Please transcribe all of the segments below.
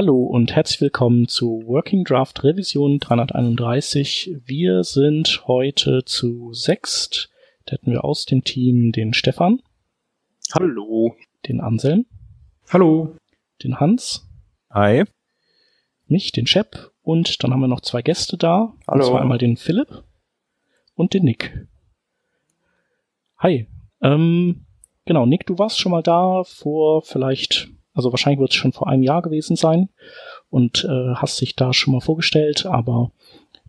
Hallo und herzlich willkommen zu Working Draft Revision 331. Wir sind heute zu sechst. Da hätten wir aus dem Team den Stefan. Hallo. Den Anselm. Hallo. Den Hans. Hi. Mich, den Shep. Und dann haben wir noch zwei Gäste da. Hallo. Und zwar einmal den Philipp und den Nick. Hi. Ähm, genau, Nick, du warst schon mal da vor vielleicht also wahrscheinlich wird es schon vor einem Jahr gewesen sein und äh, hast dich da schon mal vorgestellt, aber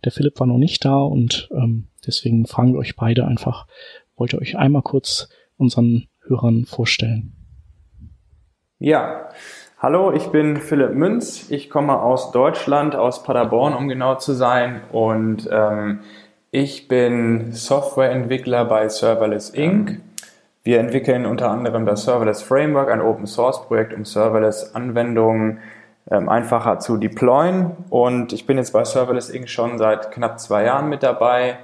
der Philipp war noch nicht da und ähm, deswegen fragen wir euch beide einfach, wollt ihr euch einmal kurz unseren Hörern vorstellen? Ja, hallo, ich bin Philipp Münz. Ich komme aus Deutschland, aus Paderborn, um genau zu sein. Und ähm, ich bin Softwareentwickler bei Serverless Inc. Wir entwickeln unter anderem das Serverless Framework, ein Open Source Projekt, um Serverless Anwendungen ähm, einfacher zu deployen. Und ich bin jetzt bei Serverless Inc. schon seit knapp zwei Jahren mit dabei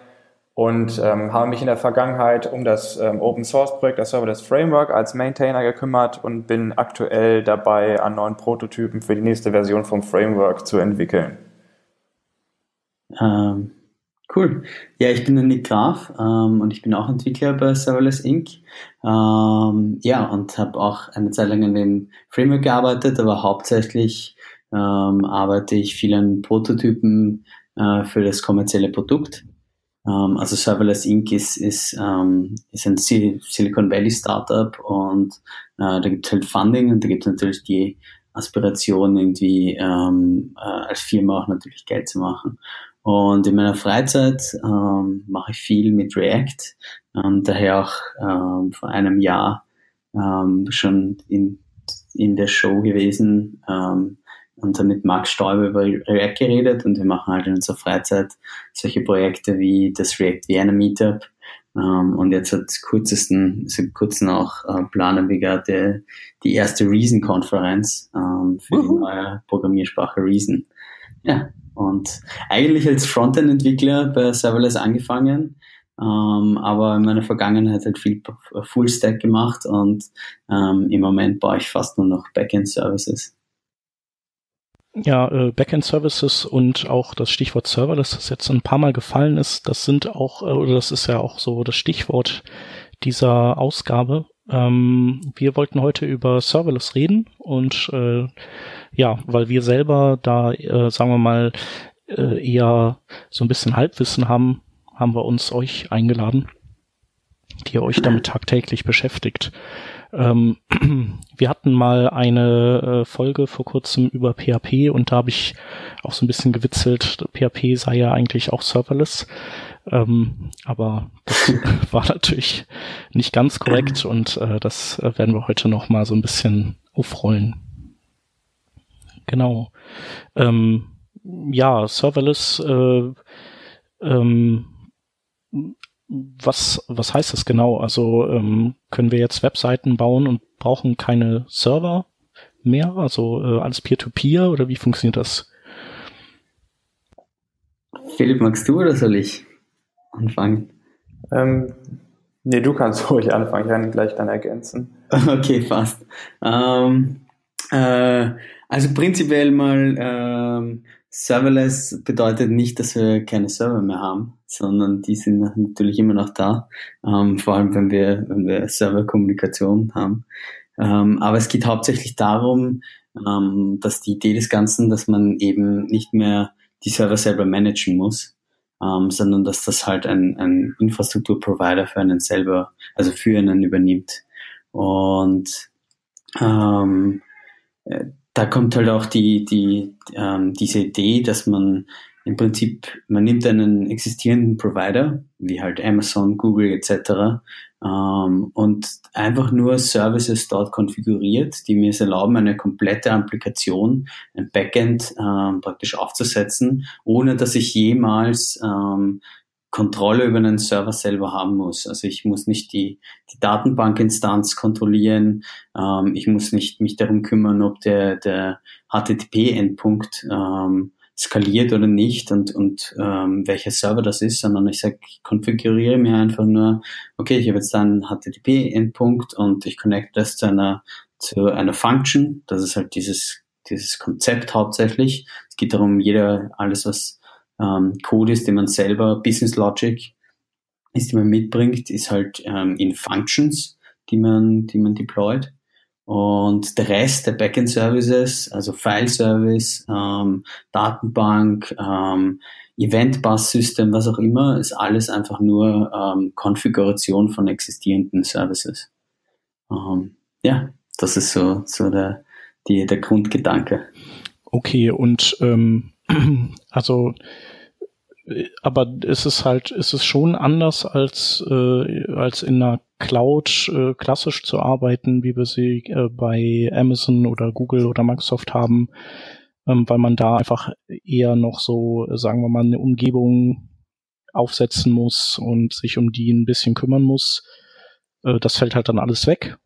und ähm, habe mich in der Vergangenheit um das ähm, Open Source Projekt, das Serverless Framework als Maintainer gekümmert und bin aktuell dabei, an neuen Prototypen für die nächste Version vom Framework zu entwickeln. Ähm, Cool. Ja, ich bin der Nick Graf ähm, und ich bin auch Entwickler bei Serverless Inc. Ähm, ja, und habe auch eine Zeit lang an dem Framework gearbeitet, aber hauptsächlich ähm, arbeite ich viel an Prototypen äh, für das kommerzielle Produkt. Ähm, also Serverless Inc. ist, ist, ähm, ist ein Silicon Valley Startup und äh, da gibt es halt Funding und da gibt es natürlich die Aspiration, irgendwie ähm, äh, als Firma auch natürlich Geld zu machen. Und in meiner Freizeit ähm, mache ich viel mit React. Und daher auch ähm, vor einem Jahr ähm, schon in, in der Show gewesen. Ähm, und dann mit Max Stäuber über React geredet. Und wir machen halt in unserer Freizeit solche Projekte wie das React Vienna Meetup. Ähm, und jetzt hat kurzesten, seit kurzem auch äh, planen wir gerade die erste Reason-Konferenz ähm, für die neue Programmiersprache Reason. Ja, und eigentlich als Frontend-Entwickler bei Serverless angefangen, ähm, aber in meiner Vergangenheit halt viel Full-Stack gemacht und ähm, im Moment baue ich fast nur noch Backend-Services. Ja, äh, Backend-Services und auch das Stichwort Server, das jetzt ein paar Mal gefallen ist, das sind auch, äh, oder das ist ja auch so das Stichwort dieser Ausgabe. Ähm, wir wollten heute über Serverless reden und äh, ja, weil wir selber da, äh, sagen wir mal, äh, eher so ein bisschen Halbwissen haben, haben wir uns euch eingeladen, ihr euch damit tagtäglich beschäftigt. Ähm, wir hatten mal eine äh, Folge vor kurzem über PHP und da habe ich auch so ein bisschen gewitzelt, PHP sei ja eigentlich auch serverless. Ähm, aber das war natürlich nicht ganz korrekt und äh, das äh, werden wir heute noch mal so ein bisschen aufrollen. Genau. Ähm, ja, Serverless, äh, ähm, was, was heißt das genau? Also ähm, können wir jetzt Webseiten bauen und brauchen keine Server mehr? Also äh, alles Peer-to-Peer -Peer, oder wie funktioniert das? Philipp, magst du oder soll ich anfangen? Ähm, nee, du kannst ruhig anfangen, ich kann gleich dann ergänzen. Okay, fast. Ähm, äh, also prinzipiell mal ähm, Serverless bedeutet nicht, dass wir keine Server mehr haben, sondern die sind natürlich immer noch da, ähm, vor allem wenn wir, wenn wir Serverkommunikation haben. Ähm, aber es geht hauptsächlich darum, ähm, dass die Idee des Ganzen, dass man eben nicht mehr die Server selber managen muss, ähm, sondern dass das halt ein, ein Infrastrukturprovider für einen selber, also für einen übernimmt. Und ähm, äh, da kommt halt auch die, die, ähm, diese Idee, dass man im Prinzip, man nimmt einen existierenden Provider, wie halt Amazon, Google etc., ähm, und einfach nur Services dort konfiguriert, die mir es erlauben, eine komplette Applikation, ein Backend ähm, praktisch aufzusetzen, ohne dass ich jemals ähm, Kontrolle über einen Server selber haben muss. Also ich muss nicht die, die Datenbankinstanz kontrollieren, ähm, ich muss nicht mich darum kümmern, ob der, der HTTP-Endpunkt ähm, skaliert oder nicht und, und ähm, welcher Server das ist, sondern ich sage, ich konfiguriere mir einfach nur, okay, ich habe jetzt einen HTTP-Endpunkt und ich connecte das zu einer, zu einer Function, das ist halt dieses dieses Konzept hauptsächlich. Es geht darum, jeder, alles was ähm, Code ist, den man selber, Business Logic ist, die man mitbringt, ist halt ähm, in Functions, die man, die man deployt. Und der Rest der Backend Services, also File Service, ähm, Datenbank, ähm, Event Bus System, was auch immer, ist alles einfach nur ähm, Konfiguration von existierenden Services. Ähm, ja, das ist so, so der, die, der Grundgedanke. Okay, und ähm, also aber ist es halt, ist es schon anders als, äh, als in einer Cloud äh, klassisch zu arbeiten, wie wir sie äh, bei Amazon oder Google oder Microsoft haben, ähm, weil man da einfach eher noch so, sagen wir mal, eine Umgebung aufsetzen muss und sich um die ein bisschen kümmern muss. Äh, das fällt halt dann alles weg.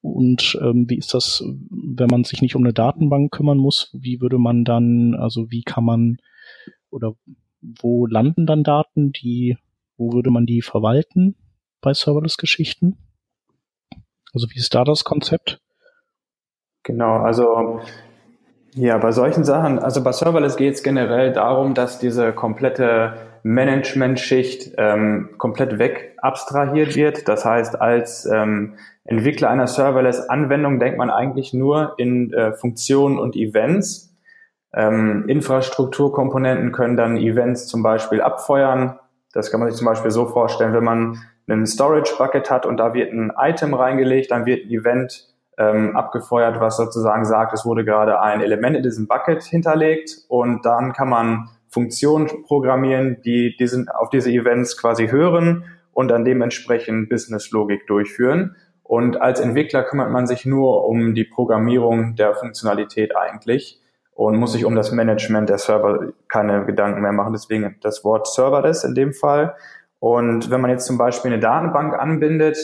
Und ähm, wie ist das, wenn man sich nicht um eine Datenbank kümmern muss? Wie würde man dann, also wie kann man oder wo landen dann Daten, die, wo würde man die verwalten bei Serverless-Geschichten? Also wie ist da das Konzept? Genau, also ja, bei solchen Sachen, also bei Serverless geht es generell darum, dass diese komplette Management-Schicht ähm, komplett weg abstrahiert wird. Das heißt, als ähm, Entwickler einer Serverless-Anwendung denkt man eigentlich nur in äh, Funktionen und Events ähm, Infrastrukturkomponenten können dann Events zum Beispiel abfeuern. Das kann man sich zum Beispiel so vorstellen, wenn man einen Storage Bucket hat und da wird ein Item reingelegt, dann wird ein Event ähm, abgefeuert, was sozusagen sagt, es wurde gerade ein Element in diesem Bucket hinterlegt und dann kann man Funktionen programmieren, die diesen, auf diese Events quasi hören und dann dementsprechend Business-Logik durchführen. Und als Entwickler kümmert man sich nur um die Programmierung der Funktionalität eigentlich und muss sich um das Management der Server keine Gedanken mehr machen. Deswegen das Wort Serverless in dem Fall. Und wenn man jetzt zum Beispiel eine Datenbank anbindet,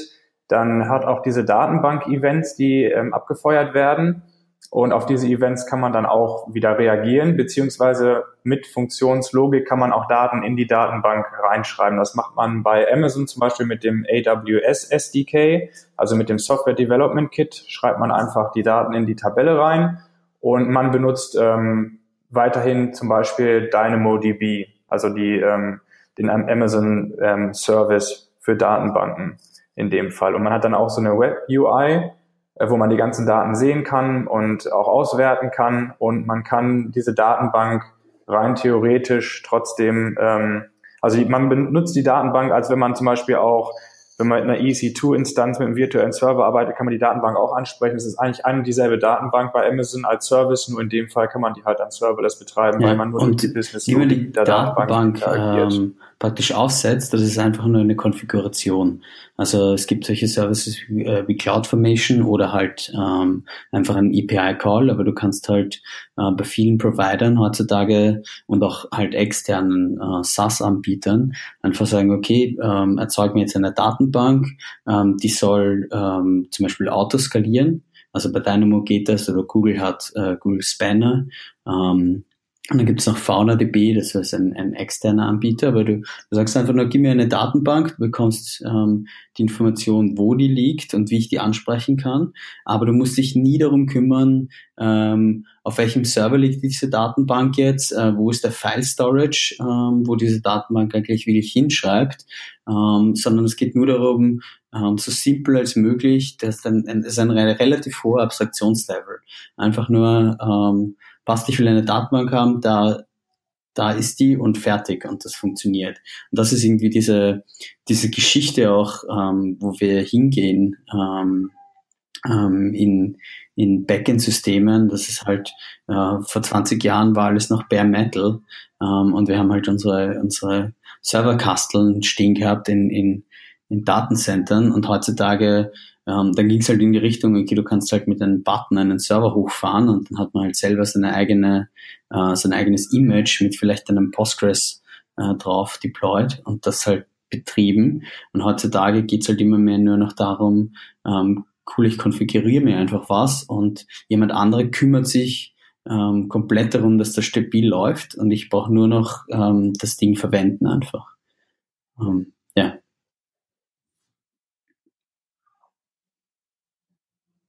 dann hat auch diese Datenbank Events, die ähm, abgefeuert werden. Und auf diese Events kann man dann auch wieder reagieren, beziehungsweise mit Funktionslogik kann man auch Daten in die Datenbank reinschreiben. Das macht man bei Amazon zum Beispiel mit dem AWS SDK, also mit dem Software Development Kit, schreibt man einfach die Daten in die Tabelle rein und man benutzt ähm, weiterhin zum Beispiel DynamoDB, also die, ähm, den Amazon ähm, Service für Datenbanken in dem Fall. Und man hat dann auch so eine Web-UI, äh, wo man die ganzen Daten sehen kann und auch auswerten kann. Und man kann diese Datenbank rein theoretisch trotzdem, ähm, also man benutzt die Datenbank, als wenn man zum Beispiel auch wenn man in einer EC2-Instanz mit einem virtuellen Server arbeitet, kann man die Datenbank auch ansprechen. Es ist eigentlich eine und dieselbe Datenbank bei Amazon als Service, nur in dem Fall kann man die halt als Serverless betreiben, ja, weil man nur und die Business die der Datenbank, Datenbank ähm, praktisch aufsetzt, das ist einfach nur eine Konfiguration. Also es gibt solche Services wie, äh, wie CloudFormation oder halt ähm, einfach ein API-Call, aber du kannst halt äh, bei vielen Providern heutzutage und auch halt externen äh, SaaS-Anbietern einfach sagen, okay, ähm, erzeug mir jetzt eine Datenbank, ähm, die soll ähm, zum Beispiel autoskalieren. Also bei Dynamo geht das oder Google hat äh, Google Spanner. Ähm, und dann gibt es noch FaunaDB, das ist ein, ein externer Anbieter, aber du, du sagst einfach nur, gib mir eine Datenbank, du bekommst ähm, die Information, wo die liegt und wie ich die ansprechen kann, aber du musst dich nie darum kümmern, ähm, auf welchem Server liegt diese Datenbank jetzt, äh, wo ist der File Storage, ähm, wo diese Datenbank eigentlich wirklich hinschreibt, ähm, sondern es geht nur darum, ähm, so simpel als möglich, das ist ein, ein, ist ein relativ hoher Abstraktionslevel. Einfach nur ähm, passt, ich will eine Datenbank haben, da, da ist die und fertig und das funktioniert. Und das ist irgendwie diese, diese Geschichte auch, ähm, wo wir hingehen ähm, ähm, in, in Backend-Systemen. Das ist halt, äh, vor 20 Jahren war alles noch bare metal ähm, und wir haben halt unsere, unsere Serverkasteln stehen gehabt in, in, in Datencentern und heutzutage ähm, dann ging es halt in die Richtung, okay, du kannst halt mit einem Button einen Server hochfahren und dann hat man halt selber seine eigene, äh, sein eigenes Image mit vielleicht einem Postgres äh, drauf deployed und das halt betrieben. Und heutzutage geht's halt immer mehr nur noch darum, ähm, cool, ich konfiguriere mir einfach was und jemand andere kümmert sich ähm, komplett darum, dass das stabil läuft und ich brauche nur noch ähm, das Ding verwenden einfach. Ähm, ja.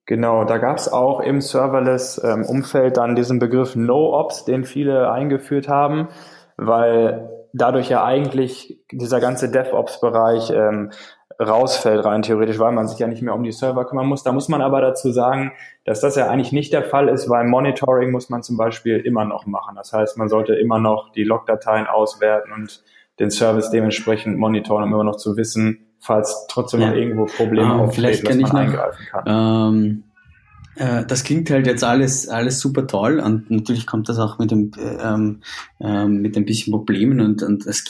Genau, da gab es auch im Serverless-Umfeld ähm, dann diesen Begriff No-Ops, den viele eingeführt haben, weil dadurch ja eigentlich dieser ganze DevOps-Bereich ähm, rausfällt rein theoretisch, weil man sich ja nicht mehr um die Server kümmern muss. Da muss man aber dazu sagen, dass das ja eigentlich nicht der Fall ist, weil Monitoring muss man zum Beispiel immer noch machen. Das heißt, man sollte immer noch die Logdateien auswerten und den Service dementsprechend monitoren, um immer noch zu wissen, falls trotzdem ja. noch irgendwo Probleme ähm, auftreten, dass man noch, eingreifen kann. Ähm, äh, das klingt halt jetzt alles, alles super toll und natürlich kommt das auch mit dem, ähm, ähm, mit ein bisschen Problemen und, und das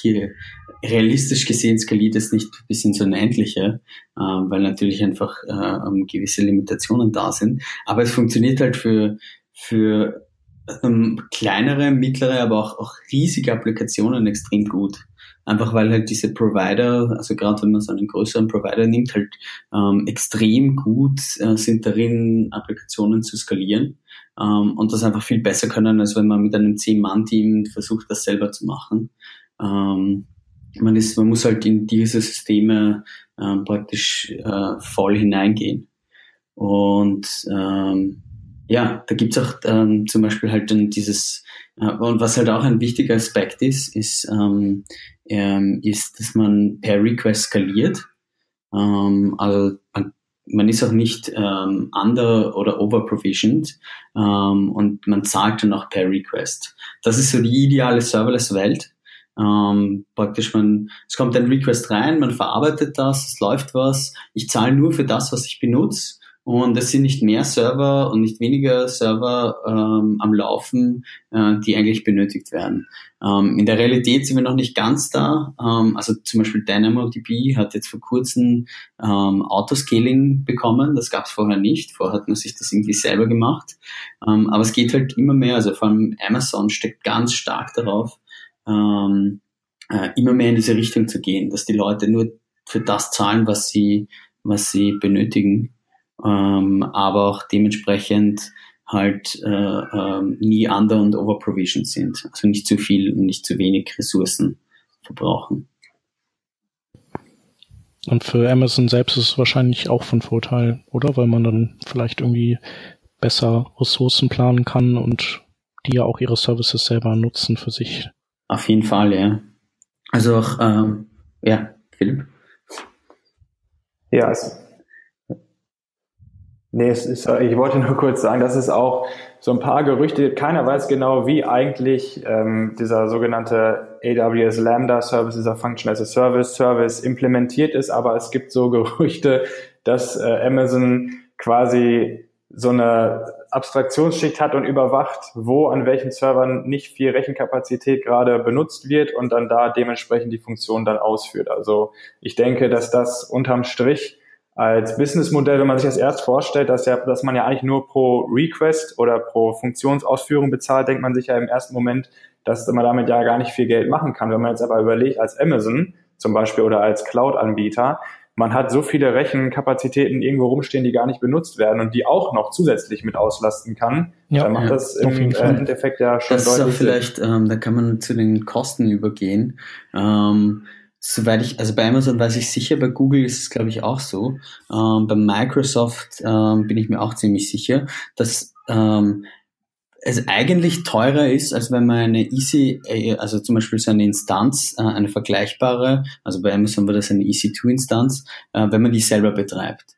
realistisch gesehen skaliert es nicht bis ins Unendliche, äh, weil natürlich einfach äh, gewisse Limitationen da sind. Aber es funktioniert halt für, für ähm, kleinere, mittlere, aber auch, auch riesige Applikationen extrem gut. Einfach weil halt diese Provider, also gerade wenn man so einen größeren Provider nimmt, halt ähm, extrem gut äh, sind darin, Applikationen zu skalieren ähm, und das einfach viel besser können, als wenn man mit einem 10-Mann-Team versucht, das selber zu machen. Ähm, man, ist, man muss halt in diese Systeme ähm, praktisch äh, voll hineingehen. Und ähm, ja, da gibt's auch ähm, zum Beispiel halt dann dieses, äh, und was halt auch ein wichtiger Aspekt ist, ist, ähm, ähm, ist, dass man per Request skaliert. Ähm, also man, man ist auch nicht ähm, under- oder over-provisioned ähm, und man zahlt dann auch per Request. Das ist so die ideale Serverless-Welt. Ähm, praktisch man, es kommt ein Request rein, man verarbeitet das, es läuft was, ich zahle nur für das, was ich benutze und es sind nicht mehr Server und nicht weniger Server ähm, am Laufen, äh, die eigentlich benötigt werden. Ähm, in der Realität sind wir noch nicht ganz da. Ähm, also zum Beispiel DynamoDB hat jetzt vor kurzem ähm, Autoscaling bekommen. Das gab es vorher nicht. Vorher hat man sich das irgendwie selber gemacht. Ähm, aber es geht halt immer mehr. Also vor allem Amazon steckt ganz stark darauf, ähm, äh, immer mehr in diese Richtung zu gehen, dass die Leute nur für das zahlen, was sie, was sie benötigen ähm, aber auch dementsprechend halt äh, äh, nie under- und overprovisioned sind. Also nicht zu viel und nicht zu wenig Ressourcen verbrauchen. Und für Amazon selbst ist es wahrscheinlich auch von Vorteil, oder? Weil man dann vielleicht irgendwie besser Ressourcen planen kann und die ja auch ihre Services selber nutzen für sich. Auf jeden Fall, ja. Also auch, ähm, ja, Philipp. Ja, also Nee, es ist, ich wollte nur kurz sagen, dass es auch so ein paar Gerüchte Keiner weiß genau, wie eigentlich ähm, dieser sogenannte AWS Lambda Service, dieser Function as a Service Service implementiert ist. Aber es gibt so Gerüchte, dass äh, Amazon quasi so eine Abstraktionsschicht hat und überwacht, wo an welchen Servern nicht viel Rechenkapazität gerade benutzt wird und dann da dementsprechend die Funktion dann ausführt. Also ich denke, dass das unterm Strich als Businessmodell, wenn man sich das erst vorstellt, dass, ja, dass man ja eigentlich nur pro Request oder pro Funktionsausführung bezahlt, denkt man sich ja im ersten Moment, dass man damit ja gar nicht viel Geld machen kann. Wenn man jetzt aber überlegt, als Amazon zum Beispiel oder als Cloud-Anbieter, man hat so viele Rechenkapazitäten irgendwo rumstehen, die gar nicht benutzt werden und die auch noch zusätzlich mit auslasten kann, ja, dann macht ja, das im äh, Endeffekt ja schon das deutlich. Das ist auch vielleicht, ähm, da kann man zu den Kosten übergehen. Ähm, soweit ich, also bei Amazon weiß ich sicher, bei Google ist es glaube ich auch so. Ähm, bei Microsoft ähm, bin ich mir auch ziemlich sicher, dass ähm, es eigentlich teurer ist, als wenn man eine Easy, äh, also zum Beispiel so eine Instanz, äh, eine vergleichbare, also bei Amazon war das eine EC2-Instanz, äh, wenn man die selber betreibt.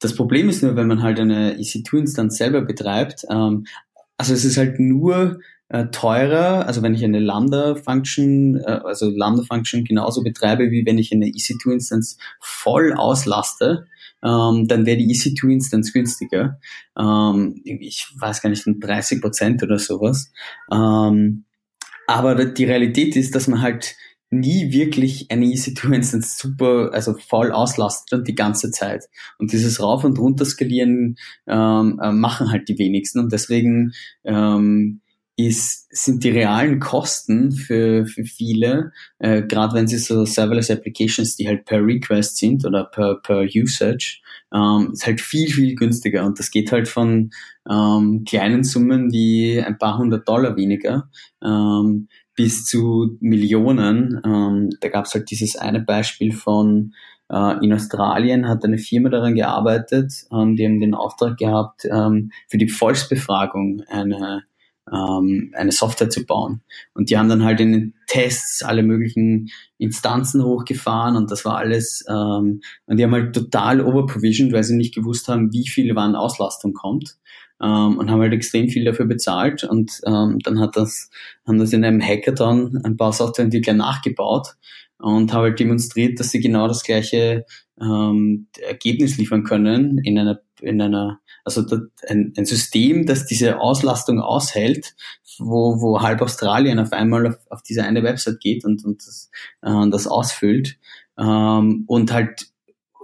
Das Problem ist nur, wenn man halt eine EC2-Instanz selber betreibt, ähm, also es ist halt nur äh, teurer, also wenn ich eine Lambda-Function, äh, also Lambda-Function genauso betreibe, wie wenn ich eine EC2-Instanz voll auslaste, ähm, dann wäre die EC2-Instanz günstiger. Ähm, ich weiß gar nicht, 30 Prozent oder sowas. Ähm, aber die Realität ist, dass man halt nie wirklich eine EC2-Instanz super, also voll auslastet und die ganze Zeit. Und dieses Rauf- und Runterskalieren ähm, äh, machen halt die wenigsten und deswegen ähm, ist, sind die realen Kosten für, für viele, äh, gerade wenn sie so Serverless Applications, die halt per Request sind oder per, per Usage, ähm, ist halt viel, viel günstiger. Und das geht halt von ähm, kleinen Summen wie ein paar hundert Dollar weniger ähm, bis zu Millionen. Ähm, da gab es halt dieses eine Beispiel von äh, in Australien hat eine Firma daran gearbeitet, ähm, die haben den Auftrag gehabt, ähm, für die Volksbefragung eine ähm, eine Software zu bauen. Und die haben dann halt in den Tests alle möglichen Instanzen hochgefahren und das war alles, ähm, und die haben halt total overprovisioned, weil sie nicht gewusst haben, wie viel wann Auslastung kommt. Ähm, und haben halt extrem viel dafür bezahlt und ähm, dann hat das, haben das in einem Hackathon ein paar Softwareentwickler nachgebaut und haben halt demonstriert, dass sie genau das gleiche ähm, Ergebnis liefern können in einer, in einer also ein, System, das diese Auslastung aushält, wo, wo halb Australien auf einmal auf, auf diese eine Website geht und, und das, äh, das ausfüllt ähm, und halt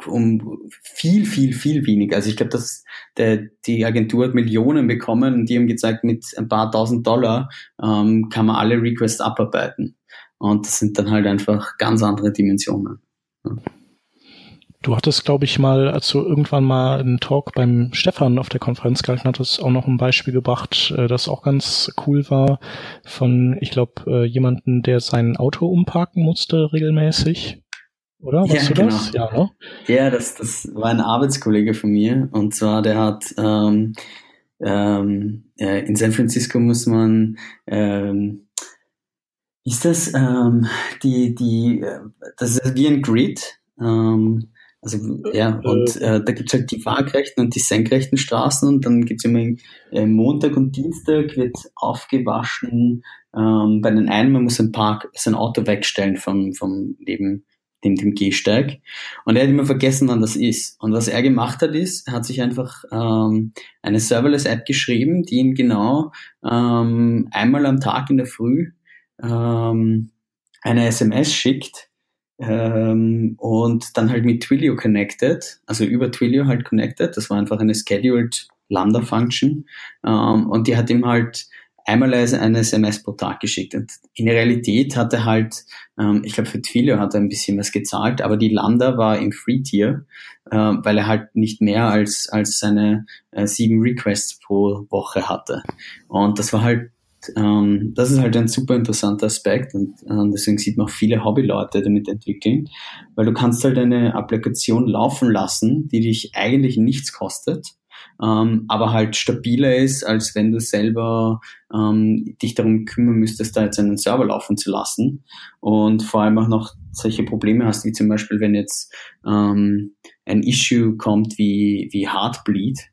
um viel, viel, viel weniger. Also ich glaube, dass der, die Agentur hat Millionen bekommen und die haben gezeigt, mit ein paar tausend Dollar ähm, kann man alle Requests abarbeiten. Und das sind dann halt einfach ganz andere Dimensionen. Ja. Du hattest, glaube ich, mal, als du irgendwann mal einen Talk beim Stefan auf der Konferenz gehalten hattest, auch noch ein Beispiel gebracht, äh, das auch ganz cool war, von, ich glaube, äh, jemanden, der sein Auto umparken musste regelmäßig. Oder? Warst ja, du genau. das? Ja, ne? ja das, das war ein Arbeitskollege von mir. Und zwar, der hat ähm, ähm, äh, in San Francisco muss man ähm, ist das ähm, die die äh, das ist wie ein Grid ähm, also ja, und äh, da gibt's halt die waagrechten und die senkrechten Straßen und dann gibt's immer äh, Montag und Dienstag wird aufgewaschen. Ähm, bei den einen, man muss ein Park, sein Auto wegstellen vom, vom neben dem, dem Gehsteig. Und er hat immer vergessen, wann das ist. Und was er gemacht hat, ist, er hat sich einfach ähm, eine Serverless-App geschrieben, die ihn genau ähm, einmal am Tag in der Früh ähm, eine SMS schickt ähm, und dann halt mit Twilio connected, also über Twilio halt connected. Das war einfach eine scheduled Lambda Function. Ähm, und die hat ihm halt einmal eine SMS pro Tag geschickt. Und in der Realität hat er halt, ähm, ich glaube für Twilio hat er ein bisschen was gezahlt, aber die Lambda war im Free Tier, äh, weil er halt nicht mehr als, als seine äh, sieben Requests pro Woche hatte. Und das war halt ähm, das ist halt ein super interessanter Aspekt und ähm, deswegen sieht man auch viele Hobbyleute damit entwickeln, weil du kannst halt eine Applikation laufen lassen, die dich eigentlich nichts kostet, ähm, aber halt stabiler ist, als wenn du selber ähm, dich darum kümmern müsstest, da jetzt einen Server laufen zu lassen. Und vor allem auch noch solche Probleme hast, wie zum Beispiel, wenn jetzt ähm, ein Issue kommt wie, wie Heartbleed,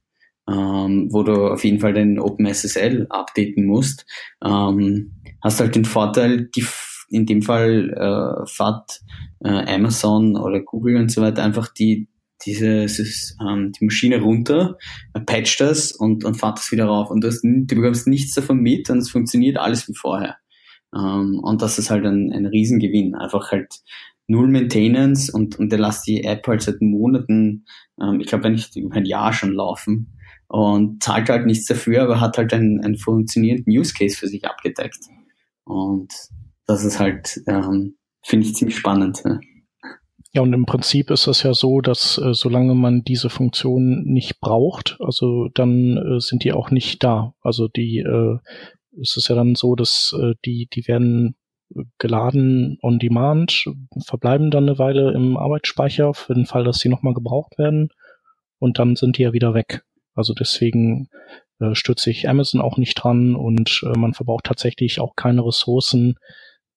ähm, wo du auf jeden Fall den OpenSSL updaten musst, ähm, hast halt den Vorteil, die in dem Fall äh, fährt äh, Amazon oder Google und so weiter einfach die diese ähm, die Maschine runter, äh, patcht das und, und fährt das wieder rauf und du, hast, du bekommst nichts davon mit und es funktioniert alles wie vorher. Ähm, und das ist halt ein, ein Riesengewinn. Einfach halt null Maintenance und, und der lässt die App halt seit Monaten, ähm, ich glaube, wenn nicht über ein Jahr schon laufen und zahlt halt nichts dafür, aber hat halt einen, einen funktionierenden Use Case für sich abgedeckt. Und das ist halt, ähm, finde ich ziemlich spannend. Ja. Ja, und im Prinzip ist es ja so, dass äh, solange man diese Funktion nicht braucht, also dann äh, sind die auch nicht da. Also die, äh, es ist ja dann so, dass äh, die, die werden geladen on demand, verbleiben dann eine Weile im Arbeitsspeicher für den Fall, dass sie nochmal gebraucht werden und dann sind die ja wieder weg. Also deswegen äh, stütze ich Amazon auch nicht dran und äh, man verbraucht tatsächlich auch keine Ressourcen,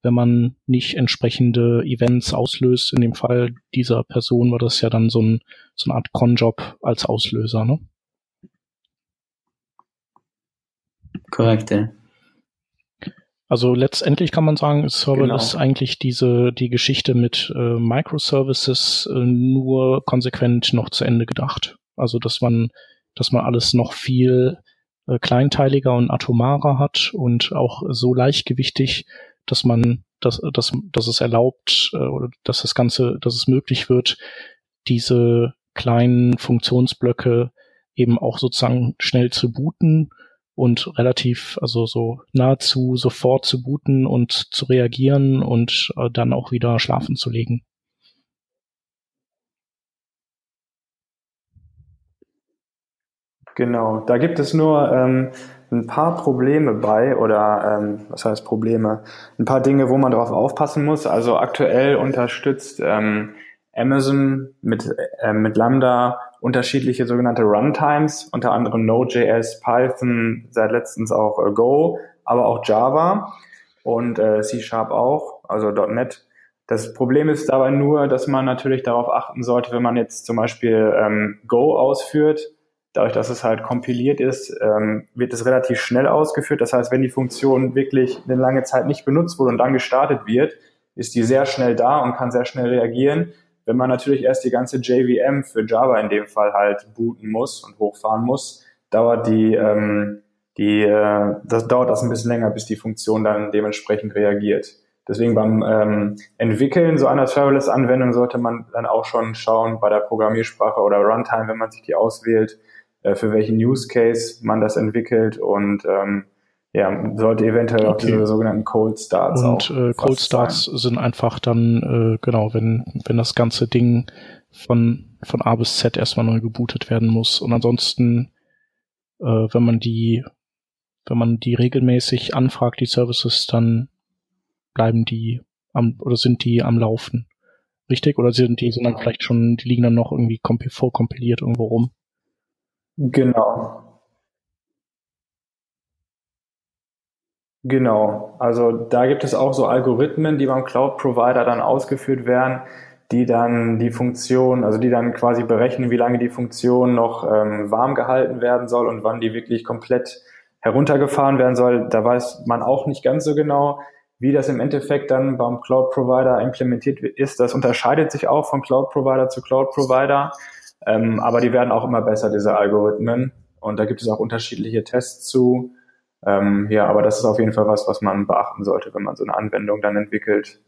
wenn man nicht entsprechende Events auslöst. In dem Fall dieser Person war das ja dann so, ein, so eine Art Cronjob als Auslöser, ne? Korrekt, ja. Also letztendlich kann man sagen, ist Serverless genau. eigentlich diese die Geschichte mit äh, Microservices äh, nur konsequent noch zu Ende gedacht. Also dass man dass man alles noch viel äh, kleinteiliger und atomarer hat und auch so leichtgewichtig, dass man, dass, dass, dass es erlaubt äh, oder dass das Ganze, dass es möglich wird, diese kleinen Funktionsblöcke eben auch sozusagen schnell zu booten und relativ, also so nahezu sofort zu booten und zu reagieren und äh, dann auch wieder schlafen zu legen. Genau, da gibt es nur ähm, ein paar Probleme bei oder ähm, was heißt Probleme? Ein paar Dinge, wo man drauf aufpassen muss. Also aktuell unterstützt ähm, Amazon mit, äh, mit Lambda unterschiedliche sogenannte Runtimes, unter anderem Node.js, Python, seit letztens auch äh, Go, aber auch Java und äh, C-Sharp auch, also .NET. Das Problem ist dabei nur, dass man natürlich darauf achten sollte, wenn man jetzt zum Beispiel ähm, Go ausführt, dadurch, dass es halt kompiliert ist, ähm, wird es relativ schnell ausgeführt. Das heißt, wenn die Funktion wirklich eine lange Zeit nicht benutzt wurde und dann gestartet wird, ist die sehr schnell da und kann sehr schnell reagieren. Wenn man natürlich erst die ganze JVM für Java in dem Fall halt booten muss und hochfahren muss, dauert die, ähm, die äh, das dauert das ein bisschen länger, bis die Funktion dann dementsprechend reagiert. Deswegen beim ähm, Entwickeln so einer Serverless-Anwendung sollte man dann auch schon schauen bei der Programmiersprache oder Runtime, wenn man sich die auswählt, äh, für welchen Use Case man das entwickelt und ähm, ja, sollte eventuell okay. auch diese sogenannten Cold Starts Und äh, Cold Starts sein. sind einfach dann, äh, genau, wenn, wenn das ganze Ding von, von A bis Z erstmal neu gebootet werden muss. Und ansonsten, äh, wenn man die, wenn man die regelmäßig anfragt, die Services, dann bleiben die am, oder sind die am Laufen. Richtig? Oder sind die, sind dann vielleicht schon, die liegen dann noch irgendwie vorkompiliert irgendwo rum? Genau. Genau, also da gibt es auch so Algorithmen, die beim Cloud-Provider dann ausgeführt werden, die dann die Funktion, also die dann quasi berechnen, wie lange die Funktion noch ähm, warm gehalten werden soll und wann die wirklich komplett heruntergefahren werden soll. Da weiß man auch nicht ganz so genau, wie das im Endeffekt dann beim Cloud-Provider implementiert ist. Das unterscheidet sich auch von Cloud-Provider zu Cloud-Provider, ähm, aber die werden auch immer besser, diese Algorithmen. Und da gibt es auch unterschiedliche Tests zu. Ähm, ja, aber das ist auf jeden Fall was, was man beachten sollte, wenn man so eine Anwendung dann entwickelt.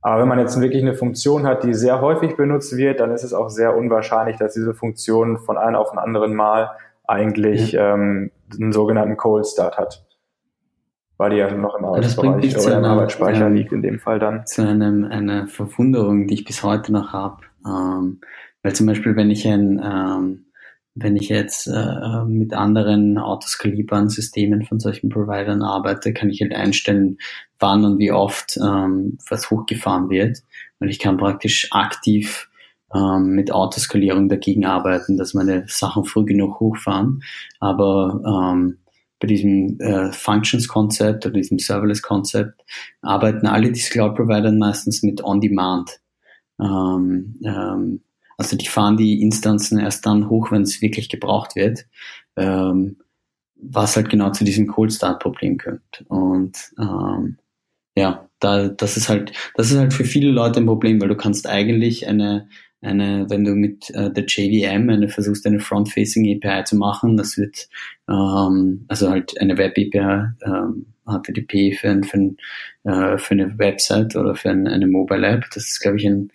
Aber wenn man jetzt wirklich eine Funktion hat, die sehr häufig benutzt wird, dann ist es auch sehr unwahrscheinlich, dass diese Funktion von einem auf den anderen Mal eigentlich ja. ähm, einen sogenannten Cold Start hat. Weil die ja noch im Arbeitsbereich oder im Arbeitsspeicher ähm, liegt in dem Fall dann. Zu einem, einer Verwunderung, die ich bis heute noch habe. Ähm, weil zum Beispiel, wenn ich ein ähm, wenn ich jetzt äh, mit anderen autoskalierbaren Systemen von solchen Providern arbeite, kann ich halt einstellen, wann und wie oft ähm, was hochgefahren wird. Und ich kann praktisch aktiv ähm, mit Autoskalierung dagegen arbeiten, dass meine Sachen früh genug hochfahren. Aber ähm, bei diesem äh, Functions-Konzept oder diesem Serverless-Konzept arbeiten alle diese Cloud-Provider meistens mit On-Demand. Ähm, ähm, also die fahren die Instanzen erst dann hoch, wenn es wirklich gebraucht wird, ähm, was halt genau zu diesem Cold Start Problem kommt. Und ähm, ja, da, das ist halt, das ist halt für viele Leute ein Problem, weil du kannst eigentlich eine, eine, wenn du mit äh, der JVM eine versuchst, eine Front-Facing API zu machen, das wird ähm, also halt eine Web API ähm, HTTP für, ein, für, ein, äh, für eine Website oder für ein, eine Mobile App. Das ist, glaube ich, ein,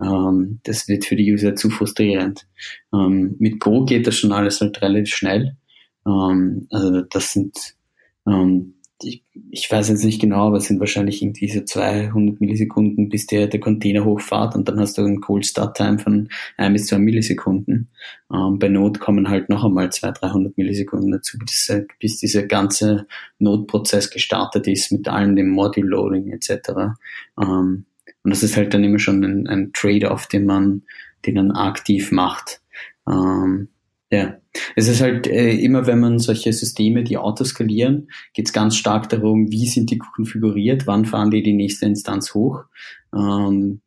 ähm, das wird für die User zu frustrierend. Ähm, mit Go geht das schon alles halt relativ schnell. Ähm, also das sind ähm, ich, ich weiß jetzt nicht genau, aber es sind wahrscheinlich irgendwie so 200 Millisekunden, bis der, der Container hochfahrt und dann hast du einen Cold Start Time von 1 bis 2 Millisekunden. Ähm, bei Node kommen halt noch einmal 200, 300 Millisekunden dazu, bis, bis dieser ganze Node-Prozess gestartet ist mit allem dem Module Loading etc. Ähm, und das ist halt dann immer schon ein, ein Trade-off, den man, den man aktiv macht. Ähm, ja, es ist halt äh, immer, wenn man solche Systeme, die autoskalieren, geht es ganz stark darum, wie sind die konfiguriert, wann fahren die die nächste Instanz hoch. Ähm,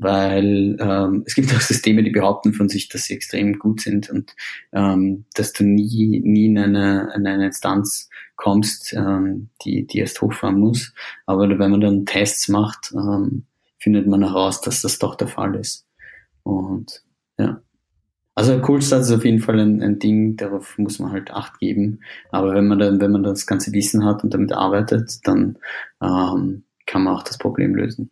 weil ähm, es gibt auch Systeme, die behaupten von sich, dass sie extrem gut sind und ähm, dass du nie, nie in eine, in eine Instanz kommst, ähm, die, die erst hochfahren muss. Aber wenn man dann Tests macht, ähm, findet man heraus, dass das doch der Fall ist. Und ja. Also Coolstart ist auf jeden Fall ein, ein Ding, darauf muss man halt Acht geben. Aber wenn man dann, wenn man das ganze Wissen hat und damit arbeitet, dann ähm, kann man auch das Problem lösen.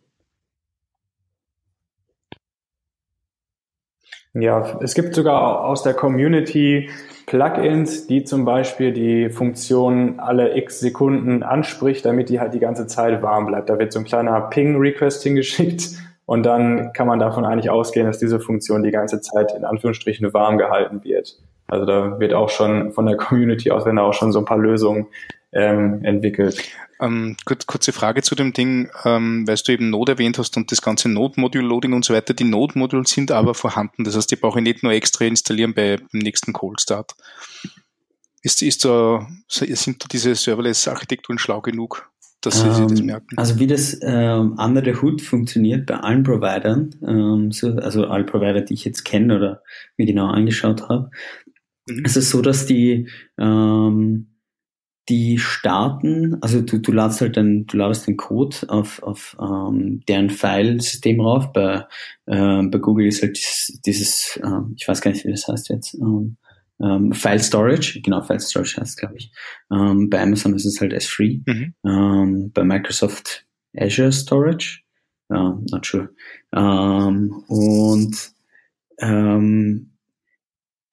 Ja, es gibt sogar aus der Community Plugins, die zum Beispiel die Funktion alle x Sekunden anspricht, damit die halt die ganze Zeit warm bleibt. Da wird so ein kleiner Ping-Request hingeschickt und dann kann man davon eigentlich ausgehen, dass diese Funktion die ganze Zeit in Anführungsstrichen warm gehalten wird. Also da wird auch schon von der Community aus, wenn da auch schon so ein paar Lösungen ähm, entwickelt. Ähm, kurz, kurze Frage zu dem Ding, ähm, weil du eben Node erwähnt hast und das ganze Node-Module-Loading und so weiter. Die Node-Module sind aber vorhanden. Das heißt, die brauche ich nicht nur extra installieren bei, beim nächsten Cold Start. Ist, ist da, sind da diese Serverless-Architekturen schlau genug, dass sie ähm, das merken? Also wie das ähm, under the hood funktioniert bei allen Providern, ähm, so, also alle Provider, die ich jetzt kenne oder mir genau angeschaut habe, mhm. ist es so, dass die ähm, die starten, also du, du ladest halt den, du ladest den Code auf, auf ähm, deren Filesystem rauf. Bei, äh, bei Google ist halt dieses, dieses ähm, ich weiß gar nicht, wie das heißt jetzt, ähm, ähm, File Storage, genau, File Storage heißt glaube ich. Ähm, bei Amazon ist es halt S3. Mhm. Ähm, bei Microsoft Azure Storage, ja, not sure. Ähm, und ähm,